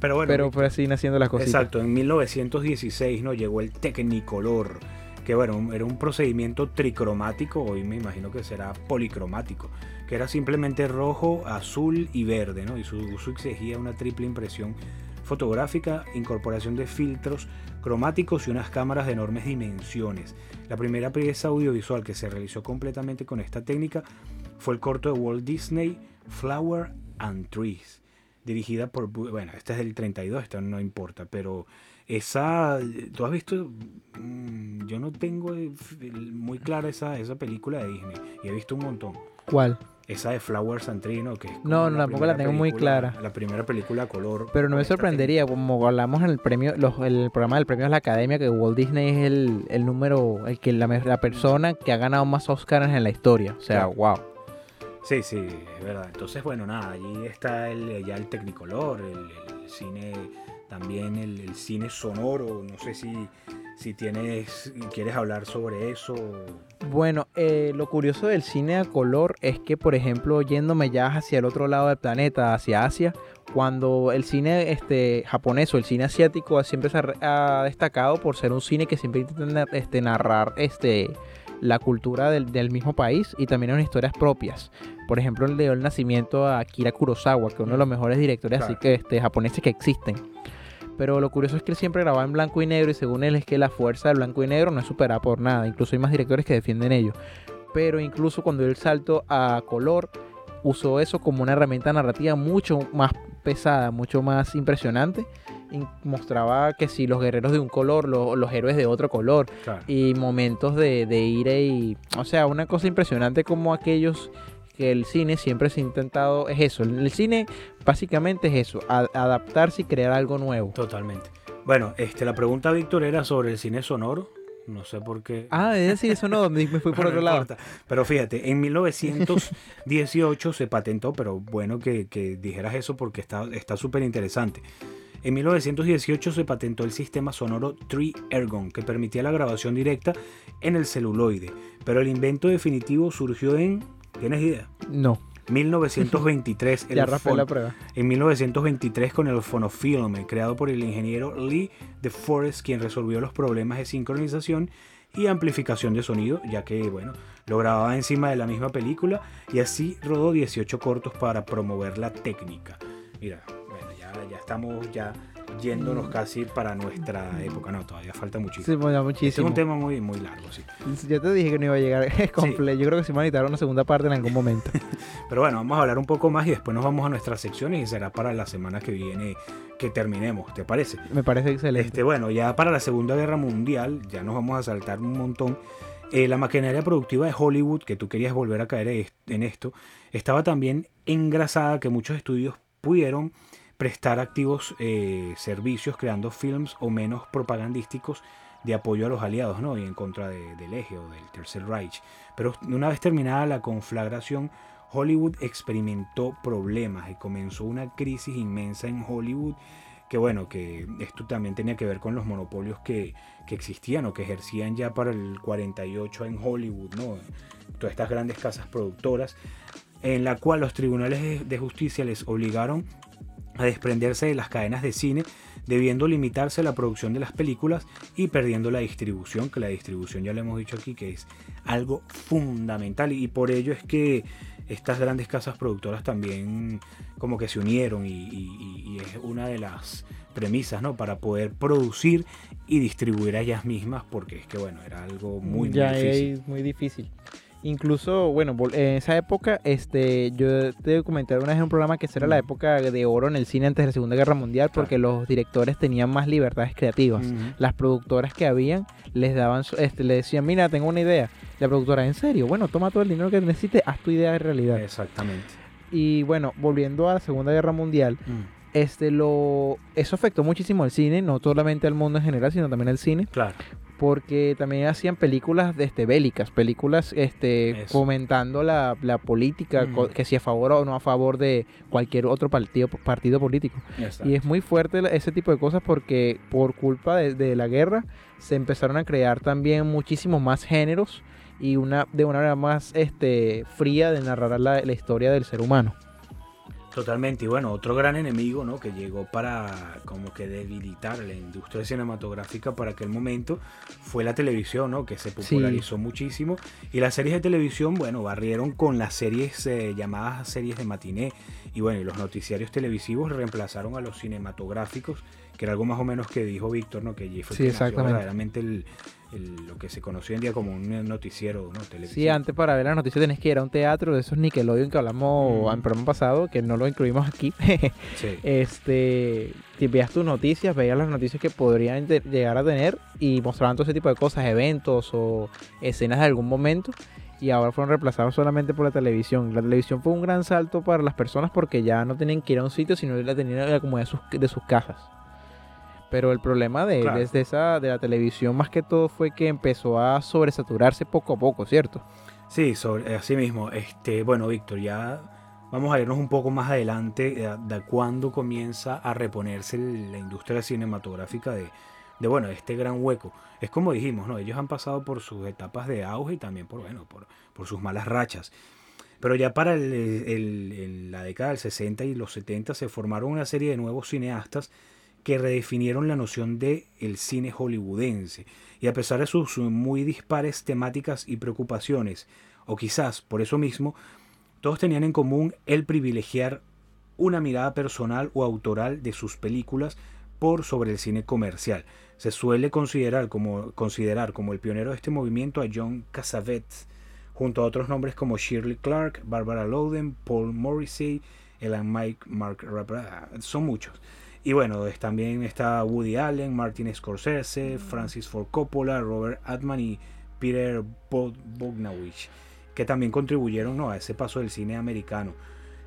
Pero bueno. Pero fue así naciendo las cosas. Exacto, en 1916 ¿no? llegó el Technicolor, que bueno, era un procedimiento tricromático, hoy me imagino que será policromático, que era simplemente rojo, azul y verde, ¿no? Y su uso exigía una triple impresión fotográfica, incorporación de filtros cromáticos y unas cámaras de enormes dimensiones. La primera pieza audiovisual que se realizó completamente con esta técnica fue el corto de Walt Disney Flower and Trees, dirigida por, bueno, este es del 32, esto no importa, pero esa, tú has visto, mm, yo no tengo muy clara esa, esa película de Disney y he visto un montón. ¿Cuál? Esa de Flowers and Tree, ¿no? Que no, tampoco la tengo muy clara. La primera película a color. Pero no me sorprendería, como hablamos en el premio, el programa del premio de la Academia, que Walt Disney es el, número, el que la, la, persona que ha ganado más Oscars en la historia. O sea, wow. Sí, sí, es verdad. Entonces, bueno, nada, allí está el, ya el Technicolor, el, cine, también el, cine sonoro. No sé si, si tienes, quieres hablar sobre eso. Bueno, eh, lo curioso del cine a color es que, por ejemplo, yéndome ya hacia el otro lado del planeta, hacia Asia, cuando el cine este, japonés o el cine asiático siempre se ha, destacado por ser un cine que siempre intenta este, narrar este, la cultura del, mismo país y también en historias propias. Por ejemplo, le dio el nacimiento a Akira Kurosawa, que es uno de los mejores directores así que, este, japoneses que existen. Pero lo curioso es que él siempre grababa en blanco y negro y según él es que la fuerza del blanco y negro no es superada por nada. Incluso hay más directores que defienden ello. Pero incluso cuando dio el salto a color, usó eso como una herramienta narrativa mucho más pesada, mucho más impresionante. Y mostraba que si los guerreros de un color, los héroes de otro color. Y momentos de, de ira y... O sea, una cosa impresionante como aquellos que el cine siempre se ha intentado, es eso, el cine básicamente es eso, adaptarse y crear algo nuevo. Totalmente. Bueno, este, la pregunta, Víctor, era sobre el cine sonoro. No sé por qué. Ah, es decir, eso no, me fui por otro lado. Pero fíjate, en 1918 se patentó, pero bueno que, dijeras eso porque está súper interesante. En 1918 se patentó el sistema sonoro Tree Ergon, que permitía la grabación directa en el celuloide, pero el invento definitivo surgió en ¿Tienes idea? No. 1923. ya la prueba. En 1923 con el fonofilm, creado por el ingeniero Lee de Forest, quien resolvió los problemas de sincronización y amplificación de sonido, ya que, bueno, lo grababa encima de la misma película y así rodó 18 cortos para promover la técnica. Mira, bueno, ya, ya estamos ya yéndonos casi para nuestra época. No, todavía falta muchísimo. Sí, muchísimo. Este es un tema muy, muy largo, sí. Yo te dije que no iba a llegar completo. Yo creo que sí me va a necesitar una segunda parte en algún momento. Pero bueno, vamos a hablar un poco más y después nos vamos a nuestras secciones y será para la semana que viene que terminemos, ¿te parece? Me parece excelente. Este, bueno, ya para la Segunda Guerra Mundial, ya nos vamos a saltar un montón. Eh, la maquinaria productiva de Hollywood, que tú querías volver a caer en esto, estaba también engrasada que muchos estudios pudieron prestar activos eh, servicios creando films o menos propagandísticos de apoyo a los aliados ¿no? y en contra del eje o del Tercer Reich. Pero una vez terminada la conflagración, Hollywood experimentó problemas y comenzó una crisis inmensa en Hollywood que bueno, que esto también tenía que ver con los monopolios que, que, existían o que ejercían ya para el 48 en Hollywood, ¿no? Todas estas grandes casas productoras, en la cual los tribunales de justicia les obligaron a desprenderse de las cadenas de cine, debiendo limitarse la producción de las películas y perdiendo la distribución, que la distribución ya le hemos dicho aquí que es algo fundamental y por ello es que estas grandes casas productoras también como que se unieron y, es una de las premisas, ¿no? Para poder producir y distribuir a ellas mismas, porque es que, bueno, era algo muy, ya muy difícil. muy difícil. Incluso, bueno, en esa época, este, yo te comenté una vez en un programa que esa era la época de oro en el cine antes de la Segunda Guerra Mundial, porque los directores tenían más libertades creativas. Las productoras que habían les daban, este, le decían, mira, tengo una idea. La productora, ¿en serio? Bueno, toma todo el dinero que necesites, haz tu idea de realidad. Exactamente. Y bueno, volviendo a la Segunda Guerra Mundial, este lo eso afectó muchísimo al cine, no solamente al mundo en general, sino también al cine. Claro porque también hacían películas este, bélicas, películas este, comentando la, política, que si a favor o no a favor de cualquier otro partido, partido político. Y es muy fuerte ese tipo de cosas porque por culpa de, la guerra se empezaron a crear también muchísimos más géneros y una de una manera más este, fría de narrar la historia del ser humano. Totalmente, y bueno, otro gran enemigo, ¿no? Que llegó para como que debilitar la industria cinematográfica para aquel momento fue la televisión, ¿no? Que se popularizó muchísimo y las series de televisión, bueno, barrieron con las series eh, llamadas series de matiné y bueno, y los noticiarios televisivos reemplazaron a los cinematográficos, que era algo más o menos que dijo Víctor, ¿no? Que allí fue sí, exactamente. verdaderamente el, lo que se conoció hoy en día como un noticiero, ¿no? Sí, antes para ver las noticias tenés que ir a un teatro de esos Nickelodeon que hablamos mm. en el programa pasado, que no lo incluimos aquí. sí. Este, si veías tus noticias, veías las noticias que podrían llegar a tener y mostraban todo ese tipo de cosas, eventos o escenas de algún momento y ahora fueron reemplazados solamente por la televisión. La televisión fue un gran salto para las personas porque ya no tenían que ir a un sitio, sino la tenían en la comodidad de sus, de sus casas. Pero el problema de, desde esa, de la televisión más que todo fue que empezó a sobresaturarse poco a poco, ¿cierto? Sí, sobre, así mismo. Este, bueno, Víctor, ya vamos a irnos un poco más adelante de, de cuándo comienza a reponerse la industria cinematográfica de, de bueno, este gran hueco. Es como dijimos, ¿no? Ellos han pasado por sus etapas de auge y también por, bueno, por, por sus malas rachas. Pero ya para el, la década del 60 y los 70 se formaron una serie de nuevos cineastas que redefinieron la noción de el cine hollywoodense. Y a pesar de sus muy dispares temáticas y preocupaciones, o quizás por eso mismo, todos tenían en común el privilegiar una mirada personal o autoral de sus películas por sobre el cine comercial. Se suele considerar como, considerar como el pionero de este movimiento a John Cassavetes, junto a otros nombres como Shirley Clark, Barbara Loden, Paul Morrissey, Elan Mike, Mark son muchos. Y bueno, también está Woody Allen, Martin Scorsese, Francis Ford Coppola, Robert Altman y Peter Bogdanovich, que también contribuyeron ¿no? a ese paso del cine americano.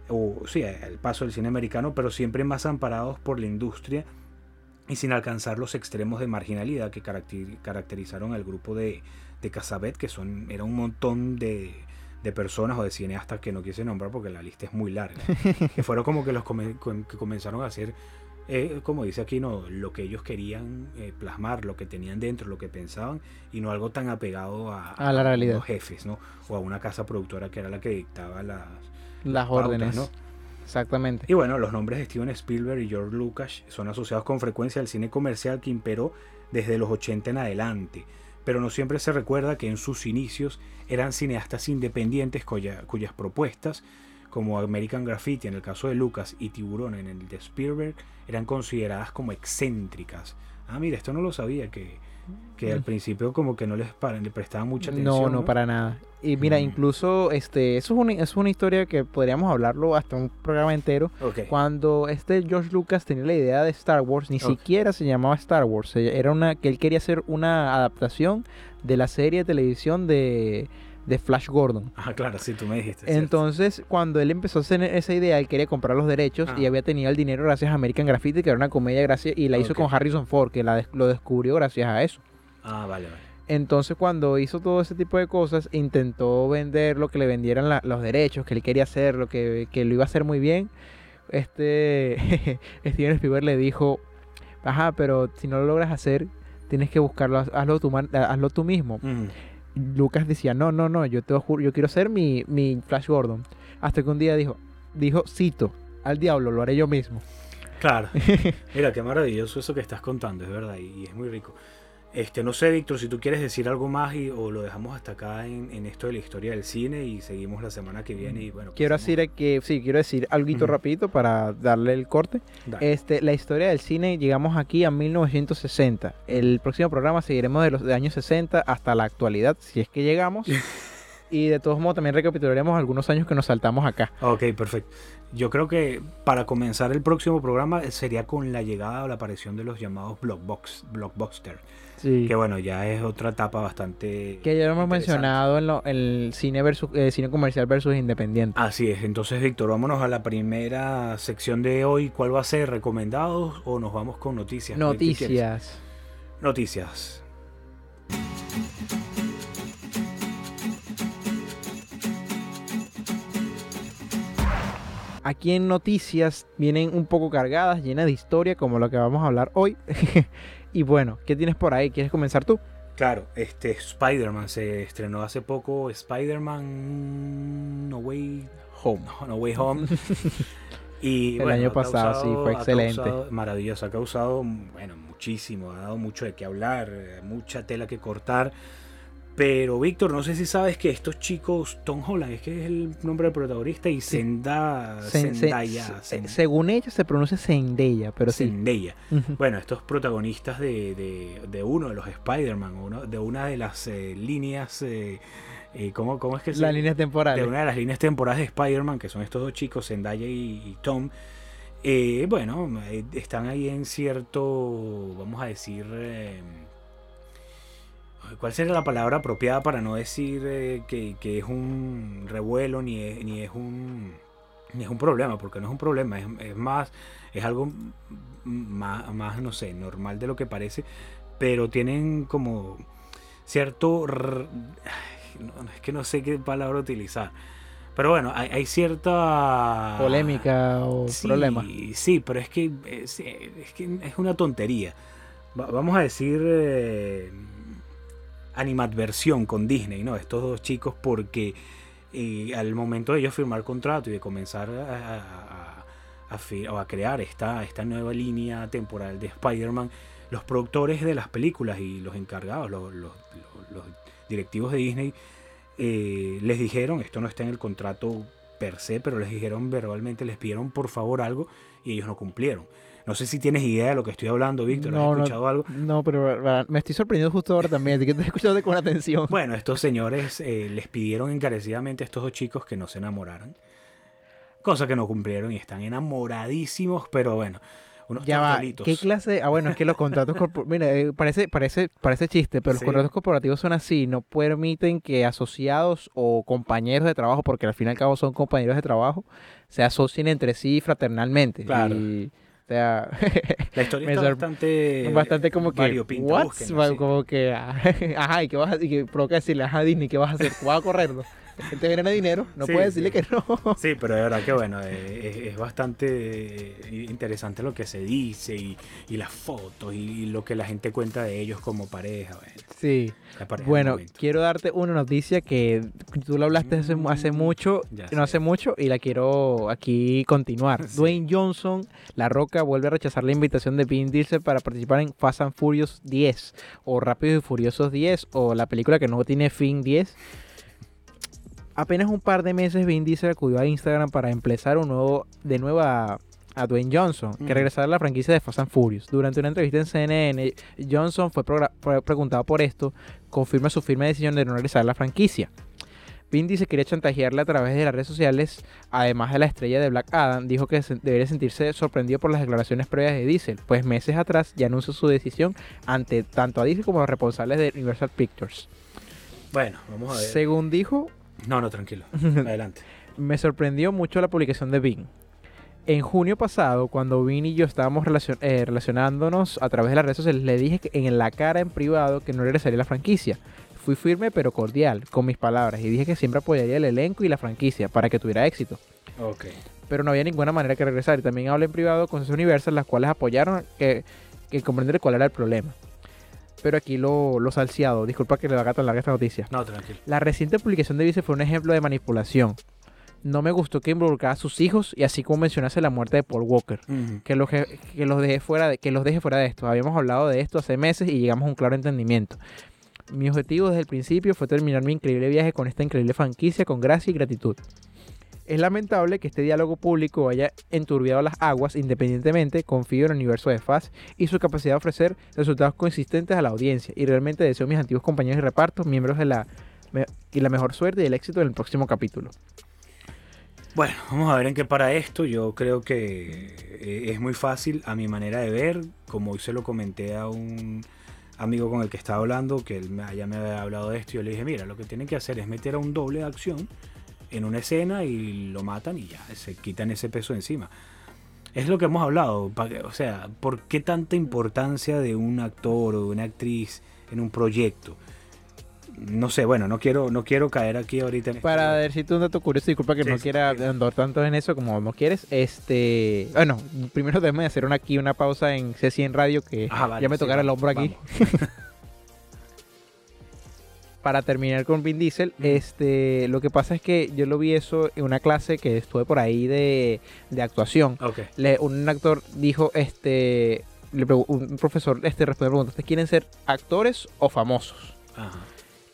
O sí, el paso del cine americano, pero siempre más amparados por la industria y sin alcanzar los extremos de marginalidad que caracterizaron al grupo de, de Casabet, que son, era un montón de, personas o de cineastas que no quise nombrar porque la lista es muy larga, que fueron como que los que comenzaron a hacer, eh, como dice aquí, no, lo que ellos querían eh, plasmar, lo que tenían dentro, lo que pensaban, y no algo tan apegado a, la realidad. los jefes, ¿no? O a una casa productora que era la que dictaba las, las órdenes. ¿no? Exactamente. Y bueno, los nombres de Steven Spielberg y George Lucas son asociados con frecuencia al cine comercial que imperó desde los 80 en adelante, pero no siempre se recuerda que en sus inicios eran cineastas independientes cuyas propuestas, como American Graffiti en el caso de Lucas y Tiburón en el de Spielberg, eran consideradas como excéntricas. Ah, mira, esto no lo sabía, que que al principio como que no les, le prestaban mucha atención. No, no, para nada. Y mira, mm. incluso este, eso es, una, es una historia que podríamos hablarlo hasta un programa entero. Cuando este George Lucas tenía la idea de Star Wars, ni siquiera se llamaba Star Wars. Era una que él quería hacer una adaptación de la serie de televisión de de Flash Gordon. Ah, claro, sí, tú me dijiste. Entonces, cuando él empezó a hacer esa idea, él quería comprar los derechos y Ah. había tenido el dinero gracias a American Graffiti, que era una comedia gracias, y la hizo con Harrison Ford, que la des- lo descubrió gracias a eso. Ah, vale, vale. Entonces, cuando hizo todo ese tipo de cosas, intentó vender lo que le vendieran la- los derechos, que él quería hacer, lo que, que lo iba a hacer muy bien. Este Steven Spielberg le dijo, ajá, pero si no lo logras hacer, tienes que buscarlo, haz- hazlo tú, hazlo tú mismo. Mm, Lucas decía, no, no, no, yo te juro, yo quiero ser mi, mi Flash Gordon. Hasta que un día dijo, dijo, cito, al diablo, lo haré yo mismo. Claro. Mira, qué maravilloso eso que estás contando, es verdad, y, y es muy rico. Este, no sé, Víctor, si tú quieres decir algo más y, o lo dejamos hasta acá en, en esto de la historia del cine y seguimos la semana que viene y bueno. Quiero pasamos- decir que, sí, quiero decir algo Ujú. rapidito para darle el corte. Dale. Este, la historia del cine, llegamos aquí a 1960. El próximo programa seguiremos de los de años 60 hasta la actualidad, si es que llegamos. y de todos modos también recapitularemos algunos años que nos saltamos acá. Ok, perfecto. Yo creo que para comenzar el próximo programa eh, sería con la llegada o la aparición de los llamados blockbox, blockbuster. Sí. Que bueno, ya es otra etapa bastante. Que ya lo hemos mencionado en, lo- el cine, versus, eh, cine comercial versus independiente. Así es, entonces Víctor, vámonos a la primera sección de hoy. ¿Cuál va a ser? ¿Recomendados o nos vamos con noticias? Noticias. Noticias. Aquí en noticias vienen un poco cargadas, llenas de historia, como lo que vamos a hablar hoy. y bueno, ¿qué tienes por ahí? ¿Quieres comenzar tú? Claro, este Spider-Man se estrenó hace poco. Spider-Man No Way Home. No, No Way Home. Y El bueno, año pasado, sí, fue excelente. causado- maravilloso, ha causado bueno, muchísimo, ha dado mucho de qué hablar, eh, mucha tela que cortar. Pero Víctor, no sé si sabes que estos chicos, Tom Holland, es que es el nombre del protagonista, y Zendaya, se- Zen- según ella se pronuncia Zendaya, pero sí. Zendaya. Ujú. Bueno, estos protagonistas de, de- de uno de los Spider-Man, de una de las eh, líneas, eh, eh, ¿cómo, cómo es que se Las líneas de temporales. una de las líneas temporales de Spider-Man, que son estos dos chicos, Zendaya y, y Tom, eh, bueno, eh, están ahí en cierto, vamos a decir, eh, ¿cuál sería la palabra apropiada para no decir eh, que, que es un revuelo ni es, ni es un ni es un problema? Porque no es un problema, es, es más, es algo más, más, no sé, normal de lo que parece, pero tienen como cierto... no, es que no sé qué palabra utilizar. Pero bueno, hay, hay cierta... Polémica o Sí, problema. Sí, pero es que es, es que es una tontería. Va- vamos a decir eh, animadversión con Disney, ¿no? Estos dos chicos porque eh, al momento de ellos firmar contrato y de comenzar a, crear esta, esta nueva línea temporal de Spider-Man, los productores de las películas y los encargados, los directivos de Disney, eh, les dijeron, esto no está en el contrato per se, pero les dijeron verbalmente, les pidieron por favor algo y ellos no cumplieron. No sé si tienes idea de lo que estoy hablando, Víctor, No, ¿has no. escuchado algo? No, pero me estoy sorprendiendo justo ahora también, así que te he escuchado con atención. Bueno, estos señores eh, les pidieron encarecidamente a estos dos chicos que no se enamoraran. Cosa que no cumplieron y están enamoradísimos, pero bueno, unos Ya va. ¿qué clase? Ah, bueno, es que los contratos corporativos, mira, eh, parece, parece, parece chiste, pero los Sí. contratos corporativos son así, no permiten que asociados o compañeros de trabajo, porque al fin y al cabo son compañeros de trabajo, se asocien entre sí fraternalmente. Claro. Y, sea, La historia me está bastante... bastante como que, what? búsquenlo, sí. Como que, ah, ajá, y que vas a, y que provoca decirle, ajá, Disney, ¿qué vas a hacer? ¿Vas a correrlo? La gente gana dinero, no Sí, puedes decirle sí. que no. Sí, pero de verdad que bueno, eh, es, es bastante eh, interesante lo que se dice y, y las fotos y, lo que la gente cuenta de ellos como pareja. Bueno, Sí. la pareja Bueno, quiero darte una noticia que tú lo hablaste hace, hace Mm, mucho, no hace mucho, y la quiero aquí continuar. Sí. Dwayne Johnson, La Roca, vuelve a rechazar la invitación de Vin Diesel para participar en Fast and Furious 10, o Rápidos y Furiosos 10, o la película que no tiene fin 10. Apenas un par de meses Vin Diesel acudió a Instagram para empezar un nuevo, de nuevo a, a Dwayne Johnson, que regresará a la franquicia de Fast and Furious. Durante una entrevista en CNN, Johnson fue, preguntado por esto, confirma su firme decisión de no regresar a la franquicia. Vin que quería chantajearle a través de las redes sociales, además de la estrella de Black Adam, dijo que debería sentirse sorprendido por las declaraciones previas de Diesel, pues meses atrás ya anunció su decisión ante tanto a Diesel como a los responsables de Universal Pictures. Bueno, vamos a ver. Según dijo, No, no, tranquilo. Adelante. me sorprendió mucho la publicación de Vin. En junio pasado, cuando Vin y yo estábamos relacion- eh, relacionándonos a través de las redes sociales, le dije que en la cara en privado que no regresaría a la franquicia. Fui firme pero cordial con mis palabras y dije que siempre apoyaría el elenco y la franquicia para que tuviera éxito. Ok. Pero no había ninguna manera que regresar. Y también hablé en privado con sus Universal, las cuales apoyaron que, que comprender cuál era el problema. Pero aquí lo, lo salseado. Disculpa que le haga tan larga esta noticia. No, tranquilo. La reciente publicación de Vice fue un ejemplo de manipulación. No me gustó que involucrara a sus hijos y así como mencionase la muerte de Paul Walker. Que los, que, que los deje fuera de, que los deje fuera de esto. Habíamos hablado de esto hace meses y llegamos a un claro entendimiento. Mi objetivo desde el principio fue terminar mi increíble viaje con esta increíble franquicia con gracia y gratitud. Es lamentable que este diálogo público haya enturbiado las aguas, independientemente confío en el universo de Faz y su capacidad de ofrecer resultados consistentes a la audiencia y realmente deseo a mis antiguos compañeros de reparto, miembros de la y la mejor suerte y el éxito en el próximo capítulo. Bueno, vamos a ver en qué para esto. Yo creo que eh, es muy fácil a mi manera de ver. Como hoy se lo comenté a un amigo con el que estaba hablando, que él ya me había hablado de esto, yo le dije, mira, lo que tienen que hacer es meter a un doble de acción en una escena y lo matan y ya, se quitan ese peso encima. Es lo que hemos hablado, o sea, ¿por qué tanta importancia de un actor o de una actriz en un proyecto? No sé, bueno, no quiero, no quiero caer aquí ahorita en. Para decirte un dato curioso, disculpa que Sí, no quiera sí. andar tanto en eso como no quieres. Este, bueno, primero debemos de hacer una, aquí una pausa en C100 Radio que Ah, vale, ya me sí, tocara el hombro aquí. Para terminar con Vin Diesel, este, lo que pasa es que yo lo vi eso en una clase que estuve por ahí de, de actuación. Ok. Le- un actor dijo, este, le un profesor este respondió la pregunta, ¿ustedes quieren ser actores o famosos? Ajá.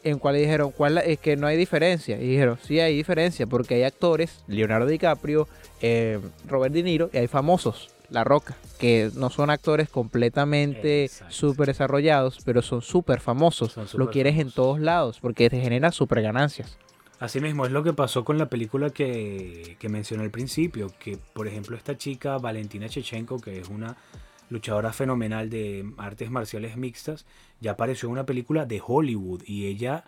en cual le dijeron cuál es que no hay diferencia y dijeron sí hay diferencia porque hay actores Leonardo DiCaprio eh, Robert De Niro y hay famosos La Roca que no son actores completamente súper desarrollados pero son súper famosos Son lo quieres en todos lados porque te genera súper ganancias Así mismo es lo que pasó con la película que, que mencioné al principio, que por ejemplo esta chica Valentina Chechenko, que es una luchadora fenomenal de artes marciales mixtas, ya apareció en una película de Hollywood y ella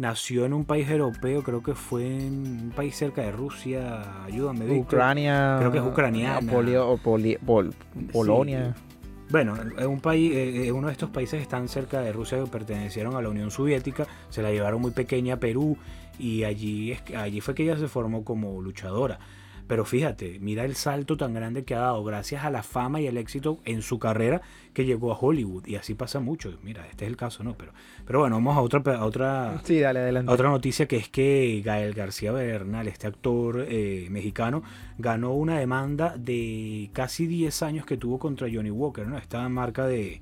nació en un país europeo, creo que fue en un país cerca de Rusia, ayúdame Víctor. Ucrania Creo que es ucraniana. Polio- Poli- Pol- Polonia Bueno, es un país, eh, eh, uno de estos países están cerca de Rusia que pertenecieron a la Unión Soviética, se la llevaron muy pequeña a Perú y allí, es, que- allí fue que ella se formó como luchadora. Pero fíjate, mira el salto tan grande que ha dado gracias a la fama y el éxito en su carrera que llegó a Hollywood. Y así pasa mucho. Mira, este es el caso, ¿no? Pero, pero bueno, vamos a otra, a otra, sí dale a otra noticia que es que Gael García Bernal, este actor eh, mexicano, ganó una demanda de casi 10 años que tuvo contra Johnny Walker, ¿no? Esta marca de,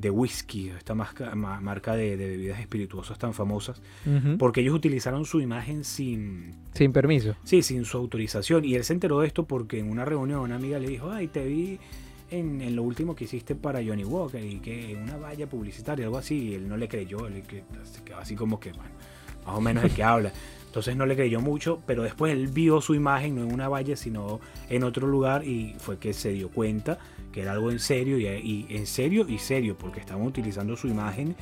de whisky, esta marca de, de bebidas espirituosas tan famosas, porque ellos utilizaron su imagen sin, sin permiso sí, sin su autorización. Y él se enteró de esto porque en una reunión una amiga le dijo, ay, te vi en, en lo último que hiciste para Johnny Walker y que una valla publicitaria, algo así, y él no le creyó, él que, así como que, bueno, más o menos el que habla. Entonces no le creyó mucho, pero después él vio su imagen no en una valla, sino en otro lugar y fue que se dio cuenta que era algo en serio y, y en serio y serio, porque estaban utilizando su imagen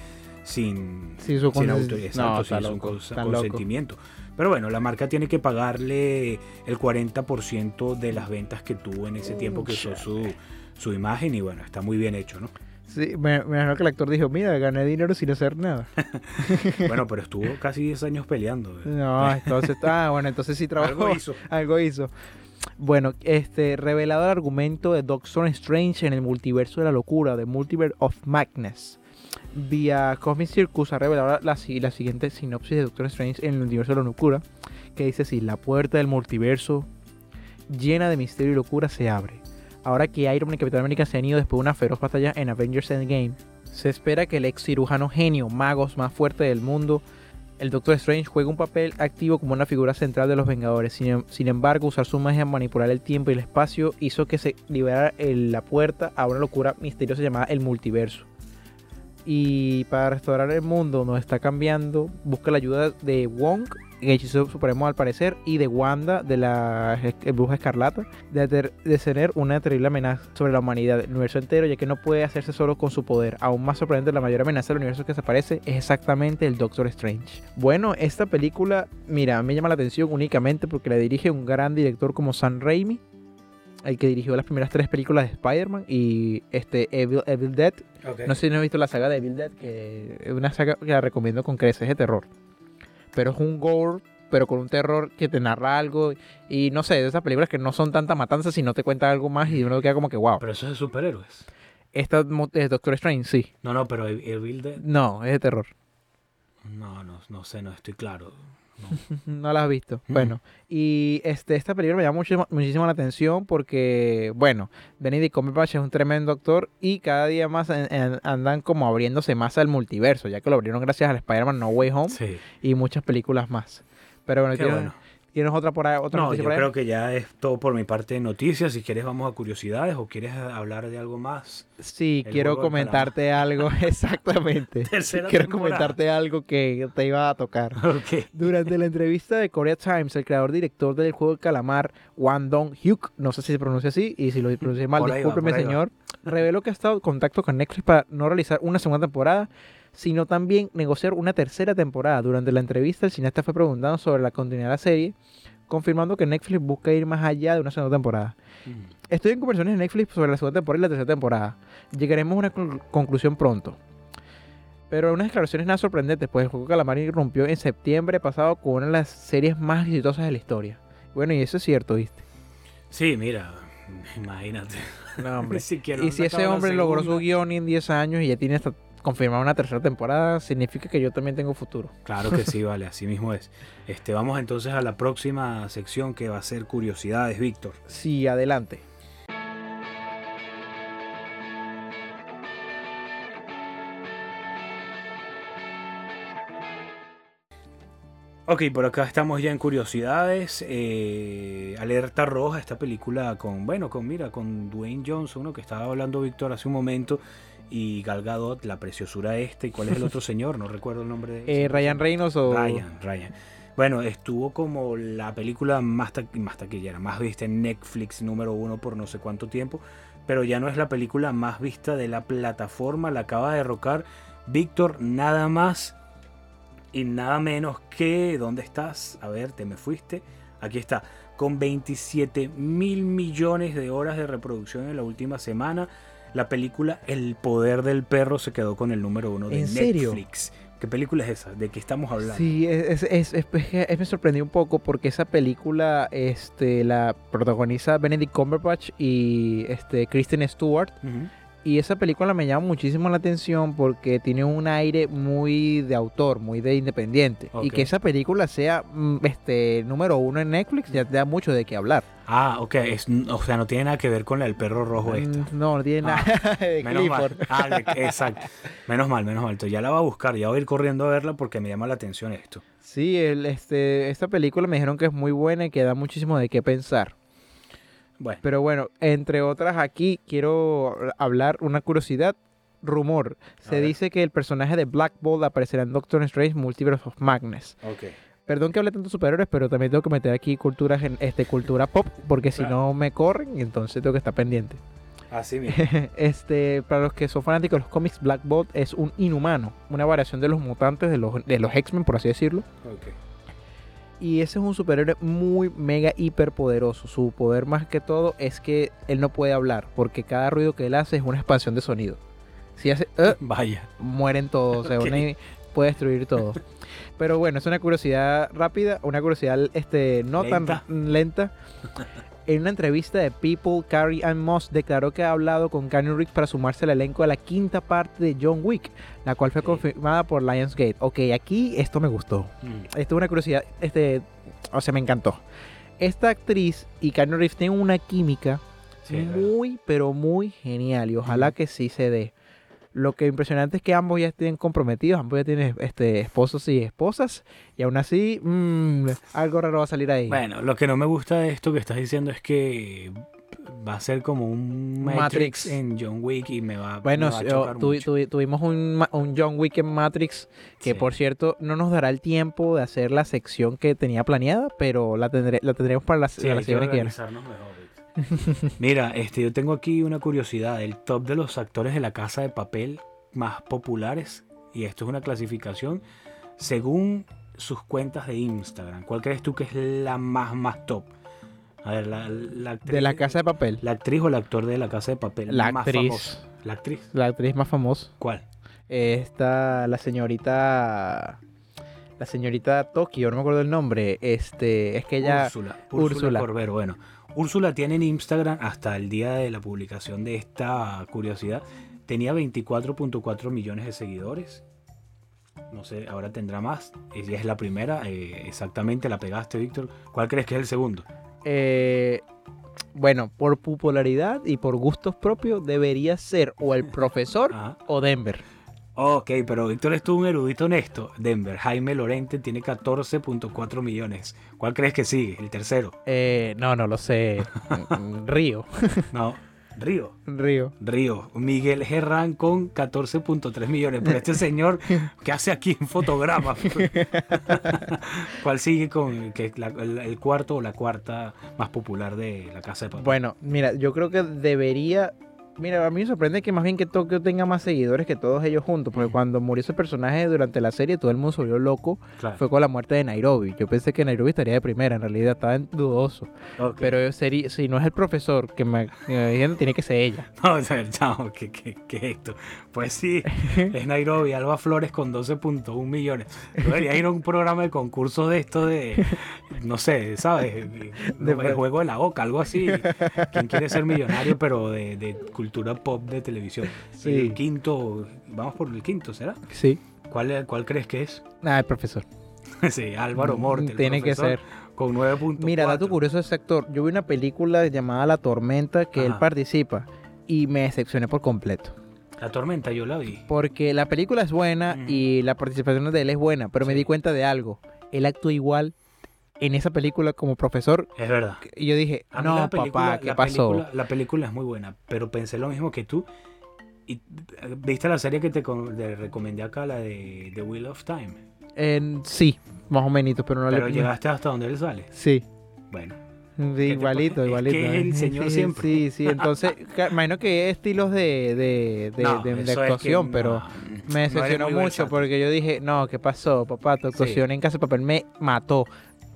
sin, Sí, su sin autor- exacto, sin su loco, loco. consentimiento. Pero bueno, la marca tiene que pagarle el 40% de las ventas que tuvo en ese tiempo que usó su, su imagen y bueno, está muy bien hecho, ¿no? Sí, me, me imagino que el actor dijo mira gané dinero sin hacer nada Bueno, pero estuvo casi 10 años peleando. ¿eh? No, entonces, ah, bueno, entonces sí trabajó. Algo hizo. Algo hizo. Bueno, este, revelado el argumento de Doctor Strange en el multiverso de la locura, de Multiverse of Madness. Vía Cosmic Circus ha revelado la, la siguiente sinopsis de Doctor Strange en el universo de la locura, que dice así, la puerta del multiverso llena de misterio y locura se abre. Ahora que Iron Man y Capitán América se han ido después de una feroz batalla en Avengers Endgame, se espera que el ex cirujano genio, magos más fuerte del mundo, el Doctor Strange juega un papel activo como una figura central de los Vengadores. Sin, em- embargo, usar su magia manipular el tiempo y el espacio hizo que se liberara la puerta a una locura misteriosa llamada el multiverso. Y para restaurar el mundo nos está cambiando, busca la ayuda de Wong, el hechizo supremo al parecer, y de Wanda, de la bruja escarlata, de tener una terrible amenaza sobre la humanidad, el universo entero, ya que no puede hacerse solo con su poder. Aún más sorprendente, la mayor amenaza del universo que se aparece es exactamente el Doctor Strange. Bueno, esta película, mira, me llama la atención únicamente porque la dirige un gran director como Sam Raimi, el que dirigió las primeras tres películas de Spider-Man y este Evil, Evil Dead. No sé si no has visto la saga de Evil Dead, que es una saga que la recomiendo con creces de terror. Pero es un gore, pero con un terror que te narra algo. Y no sé, de esas películas que no son tanta matanza, sino te cuenta algo más y uno queda como que wow. Pero eso es de superhéroes. Esta es Doctor Strange, sí. No, no, pero el, el Bill de- No, es de terror. No, no, no sé, no estoy claro. No. No la has visto. Mm. Bueno, y este, esta película me llama muchísimo, muchísimo la atención porque, bueno, Benedict Cumberbatch es un tremendo actor y cada día más en- en- andan como abriéndose más al multiverso, ya que lo abrieron gracias al Spider-Man No Way Home Sí, y muchas películas más. Pero bueno, qué ¿tienes, bueno. Tienes otra por ahí? Otra No, yo por ahí? creo que ya es todo por mi parte de noticias. Si quieres vamos a curiosidades o quieres hablar de algo más. Sí, el quiero comentarte algo, exactamente. Tercera quiero temporada. comentarte algo que te iba a tocar. Ok. Durante la entrevista de Korea Times, el creador director del juego del calamar, Wan Dong Hyuk, no sé si se pronuncia así, y si lo pronuncié mal, va, discúlpeme, va. señor, reveló que ha estado en contacto con Netflix para no realizar una segunda temporada, sino también negociar una tercera temporada. Durante la entrevista, el cineasta fue preguntando sobre la continuidad de la serie, confirmando que Netflix busca ir más allá de una segunda temporada. Estoy en conversaciones de Netflix sobre la segunda temporada y la tercera temporada. Llegaremos a una conclu- conclusión pronto. Pero unas declaraciones nada sorprendentes, pues el juego Calamar irrumpió en septiembre pasado con una de las series más exitosas de la historia. Bueno, y eso es cierto, ¿viste? Sí, mira, imagínate. No, hombre. Ni siquiera y si ese hombre logró su guion en 10 años y ya tiene hasta confirmada una tercera temporada, significa que yo también tengo futuro. Claro que sí, vale, así mismo es. Este, vamos entonces a la próxima sección que va a ser curiosidades, Víctor. Sí, adelante. Ok, por acá estamos ya en curiosidades. eh, alerta roja, esta película con, bueno, con, mira, con Dwayne Johnson, uno que estaba hablando Víctor hace un momento, y Gal Gadot, la preciosura este, y cuál es el otro señor, no recuerdo el nombre de. Eh, Ryan Reynolds o... Ryan, Ryan. Bueno, estuvo como la película más, ta- más taquillera, más vista en Netflix número uno por no sé cuánto tiempo, pero ya no es la película más vista de la plataforma, la acaba de derrocar Víctor, nada más y nada menos que, ¿dónde estás? A ver, te me fuiste. Aquí está, con 27 mil millones de horas de reproducción en la última semana. La película El Poder del Perro se quedó con el número uno de ¿En serio? Netflix. ¿Qué película es esa? ¿De qué estamos hablando? Sí, es, es- es- me sorprendió un poco porque esa película este, la protagoniza Benedict Cumberbatch y este, Kristen Stewart. Y esa película me llama muchísimo la atención porque tiene un aire muy de autor, muy de independiente. Y que esa película sea mm, este, número uno en Netflix ya te da mucho de qué hablar. Ah, ok. Es, o sea, no tiene nada que ver con la del perro rojo esta. Mm, No, no tiene Ah, nada de Menos mal. Ah, de- exacto. Menos mal, menos mal. Entonces ya la va a buscar. Ya voy a ir corriendo a verla porque me llama la atención esto. Sí, el, este, esta película me dijeron que es muy buena y que da muchísimo de qué pensar. Bueno, Pero bueno, entre otras aquí quiero hablar una curiosidad. Rumor. Se dice que el personaje de Black Bolt aparecerá en Doctor Strange Multiverse of Madness. ok. Perdón que hable tanto de superhéroes, pero también tengo que meter aquí cultura, este, cultura pop, porque si no me corren, entonces tengo que estar pendiente. Así mismo. este, para los que son fanáticos de los cómics, Black Bolt es un inhumano, una variación de los mutantes, de los, de los X-Men, por así decirlo. Ok. Y ese es un superhéroe muy, mega, hiper poderoso. Su poder más que todo es que él no puede hablar, porque cada ruido que él hace es una expansión de sonido. Si hace... "Uh", Vaya. mueren todos, o sea, una- puede destruir todo. Pero bueno, es una curiosidad rápida, una curiosidad este, no Lenta. tan lenta. En una entrevista de People, Carrie Ann Moss declaró que ha hablado con Keanu Reeves para sumarse al elenco de la quinta parte de John Wick, la cual fue confirmada por Lionsgate. Ok, aquí esto me gustó. Mm. Esto es una curiosidad, este, o sea, me encantó. Esta actriz y Keanu Reeves tienen una química Sí, muy, pero muy genial y ojalá Ujú. que sí se dé. Lo que impresionante es que ambos ya estén comprometidos, ambos ya tienen este, esposos y esposas, y aún así, mm, algo raro va a salir ahí. Bueno, lo que no me gusta de esto que estás diciendo es que va a ser como un Matrix, Matrix. en John Wick y me va, Bueno, me va a chocar tuvi- mucho. tuvi- tuvimos un, un John Wick en Matrix que Sí. por cierto no nos dará el tiempo de hacer la sección que tenía planeada, pero la, tendré, la tendremos para la, Sí, la semana que viene. Mira, este, yo tengo aquí una curiosidad, el top de los actores de la casa de papel más populares, y esto es una clasificación según sus cuentas de Instagram. ¿Cuál crees tú que es la más, más top? A ver, la, la actriz, De la casa de papel. la actriz o el actor de la casa de papel La más actriz. famoso. La actriz. La actriz más famosa. ¿Cuál? Está la señorita. La señorita Tokio, no me acuerdo el nombre. Este, es que ella. Úrsula. Úrsula Úrsula. Corbero. Bueno, Úrsula tiene en Instagram hasta el día de la publicación de esta curiosidad. Tenía 24.4 millones de seguidores. No sé, ahora tendrá más. Ella es la primera. eh, exactamente, la pegaste, Víctor. ¿Cuál crees que es el segundo? eh, bueno, por popularidad y por gustos propios, debería ser o el profesor Ajá. o Denver. Ok, pero Víctor es tú un erudito honesto. Denver, Jaime Lorente tiene 14.4 millones. ¿Cuál crees que sigue? El tercero. Eh, no, no lo sé. Río. No, Río. Río. Río, Miguel Herrán con 14.3 millones. Pero este señor, ¿qué hace aquí en fotogramas? ¿Cuál sigue con que es la- el, el cuarto o la cuarta más popular de la casa de papel? Bueno, mira, yo creo que debería. Mira, a mí me sorprende que más bien que Tokio tenga más seguidores que todos ellos juntos, porque Ujú. cuando murió ese personaje durante la serie, todo el mundo se volvió loco. Claro. Fue con la muerte de Nairobi. Yo pensé que Nairobi estaría de primera, en realidad estaba en dudoso. Pero sería, si no es el profesor que me, me dijeron, tiene que ser ella. No, o sea, chao, ¿qué, qué, qué es esto? Pues sí, es Nairobi, Alba Flores con 12.1 millones. Debería ir a un programa de concursos de esto de, no sé, ¿sabes? De- juego de la boca, algo así. ¿Quién quiere ser millonario, pero de, de cultura pop de televisión? Sí. El quinto, vamos por el quinto, ¿será? Sí. ¿Cuál, cuál crees que es? Ah, el profesor. sí, Álvaro Morte. el Mm, Tiene que ser. Con 9.4. Mira, dato curioso de ese actor. Yo vi una película llamada La Tormenta que él participa y me decepcioné por completo. La tormenta, yo la vi. Porque la película es buena y la participación de él es buena, pero me di cuenta de algo. Él actúa igual en esa película como profesor. Es verdad. Y yo dije, no, película- papá, ¿qué la pasó? película- la película es muy buena, pero pensé lo mismo que tú. Y, ¿Viste la serie que te, recomendé acá, la de The Wheel of Time? En- sí, más o menos, pero no pero le... llegaste hasta donde él sale. Sí. Bueno, Sí, igualito, es igualito. que es el ¿eh? señor sí, siempre. Sí, sí, entonces, imagino que hay estilos de, de, de, no, de- de eso es que actuación, pero no me decepcionó mucho porque yo dije, no, ¿qué pasó, papá? Tu Sí. actuación en Casa de Papel me mató.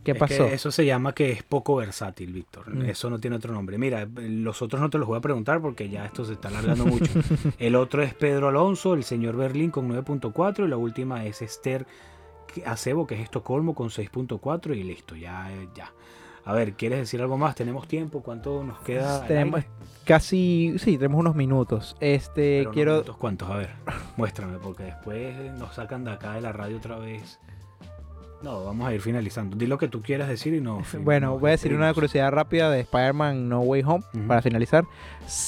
¿Qué Es que pasó? eso se llama que es poco versátil, Víctor. Mm. Eso no tiene otro nombre. Mira, los otros no te los voy a preguntar porque ya esto se está alargando mucho. El otro es Pedro Alonso, el señor Berlín con 9.4 y la última es Esther Acebo, que es Estocolmo con 6.4 y listo, ya, ya. A ver, ¿quieres decir algo más? ¿Tenemos tiempo? ¿Cuánto nos queda? Tenemos casi, sí, tenemos unos minutos. Este, Pero quiero, ¿Cuántos? A ver, muéstrame, porque después nos sacan de acá de la radio otra vez. No, vamos a ir finalizando. Di lo que tú quieras decir y no. Bueno, voy a decir una curiosidad rápida de Spider-Man No Way Home para finalizar.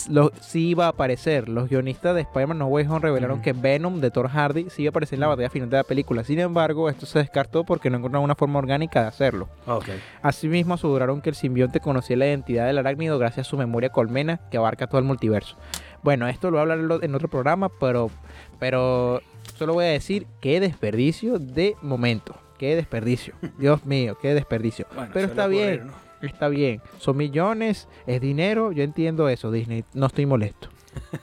Lo, sí iba a aparecer. Los guionistas de Spider-Man No Way Home revelaron que Venom de Thor Hardy sí iba a aparecer en la batalla final de la película. Sin embargo, esto se descartó porque no encontraron una forma orgánica de hacerlo. Ok. Asimismo, aseguraron que el simbionte conocía la identidad del arácnido gracias a su memoria colmena que abarca todo el multiverso. Bueno, esto lo voy a hablar en otro programa, pero, pero solo voy a decir qué desperdicio de momento. Qué desperdicio. Dios mío, qué desperdicio. Bueno, pero está bien. ocurrir, ¿no? Está bien, son millones, es dinero, yo entiendo eso, Disney, no estoy molesto.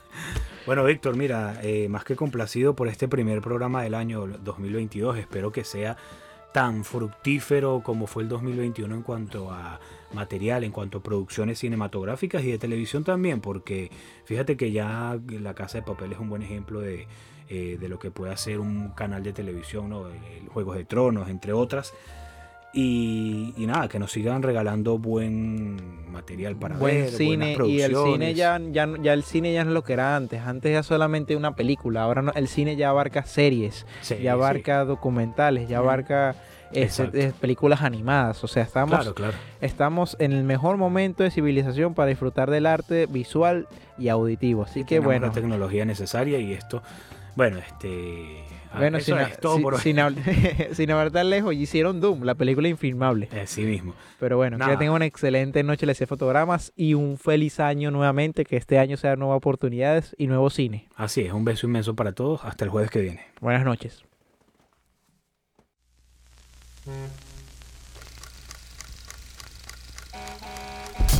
Bueno, Víctor, mira, eh, más que complacido por este primer programa del año 2022, espero que sea tan fructífero como fue el 2021 en cuanto a material, en cuanto a producciones cinematográficas y de televisión también, porque fíjate que ya La Casa de Papel es un buen ejemplo de, eh, de lo que puede hacer un canal de televisión, ¿no? Juegos de Tronos, entre otras. Y, y nada, que nos sigan regalando buen material para Buen ver, cine buenas y el cine ya, ya, el cine ya no es lo que era antes, antes era solamente una película, ahora no- el cine ya abarca series, Sí, ya sí. abarca documentales, ya abarca este, Exacto. eh, películas animadas, o sea, estamos, Claro, claro. estamos en el mejor momento de civilización para disfrutar del arte visual y auditivo, así que bueno, la tecnología necesaria y esto, bueno, este, Ah, Bueno, eso sin, es todo sin- por hoy. sin habl- sin hablar tan lejos, hicieron Doom, la película infilmable. Así mismo. Pero bueno, que tengan una excelente noche, les fotogramas y un feliz año nuevamente, que este año sea nuevas oportunidades y nuevo cine. Así es, un beso inmenso para todos. Hasta el jueves que viene. Buenas noches.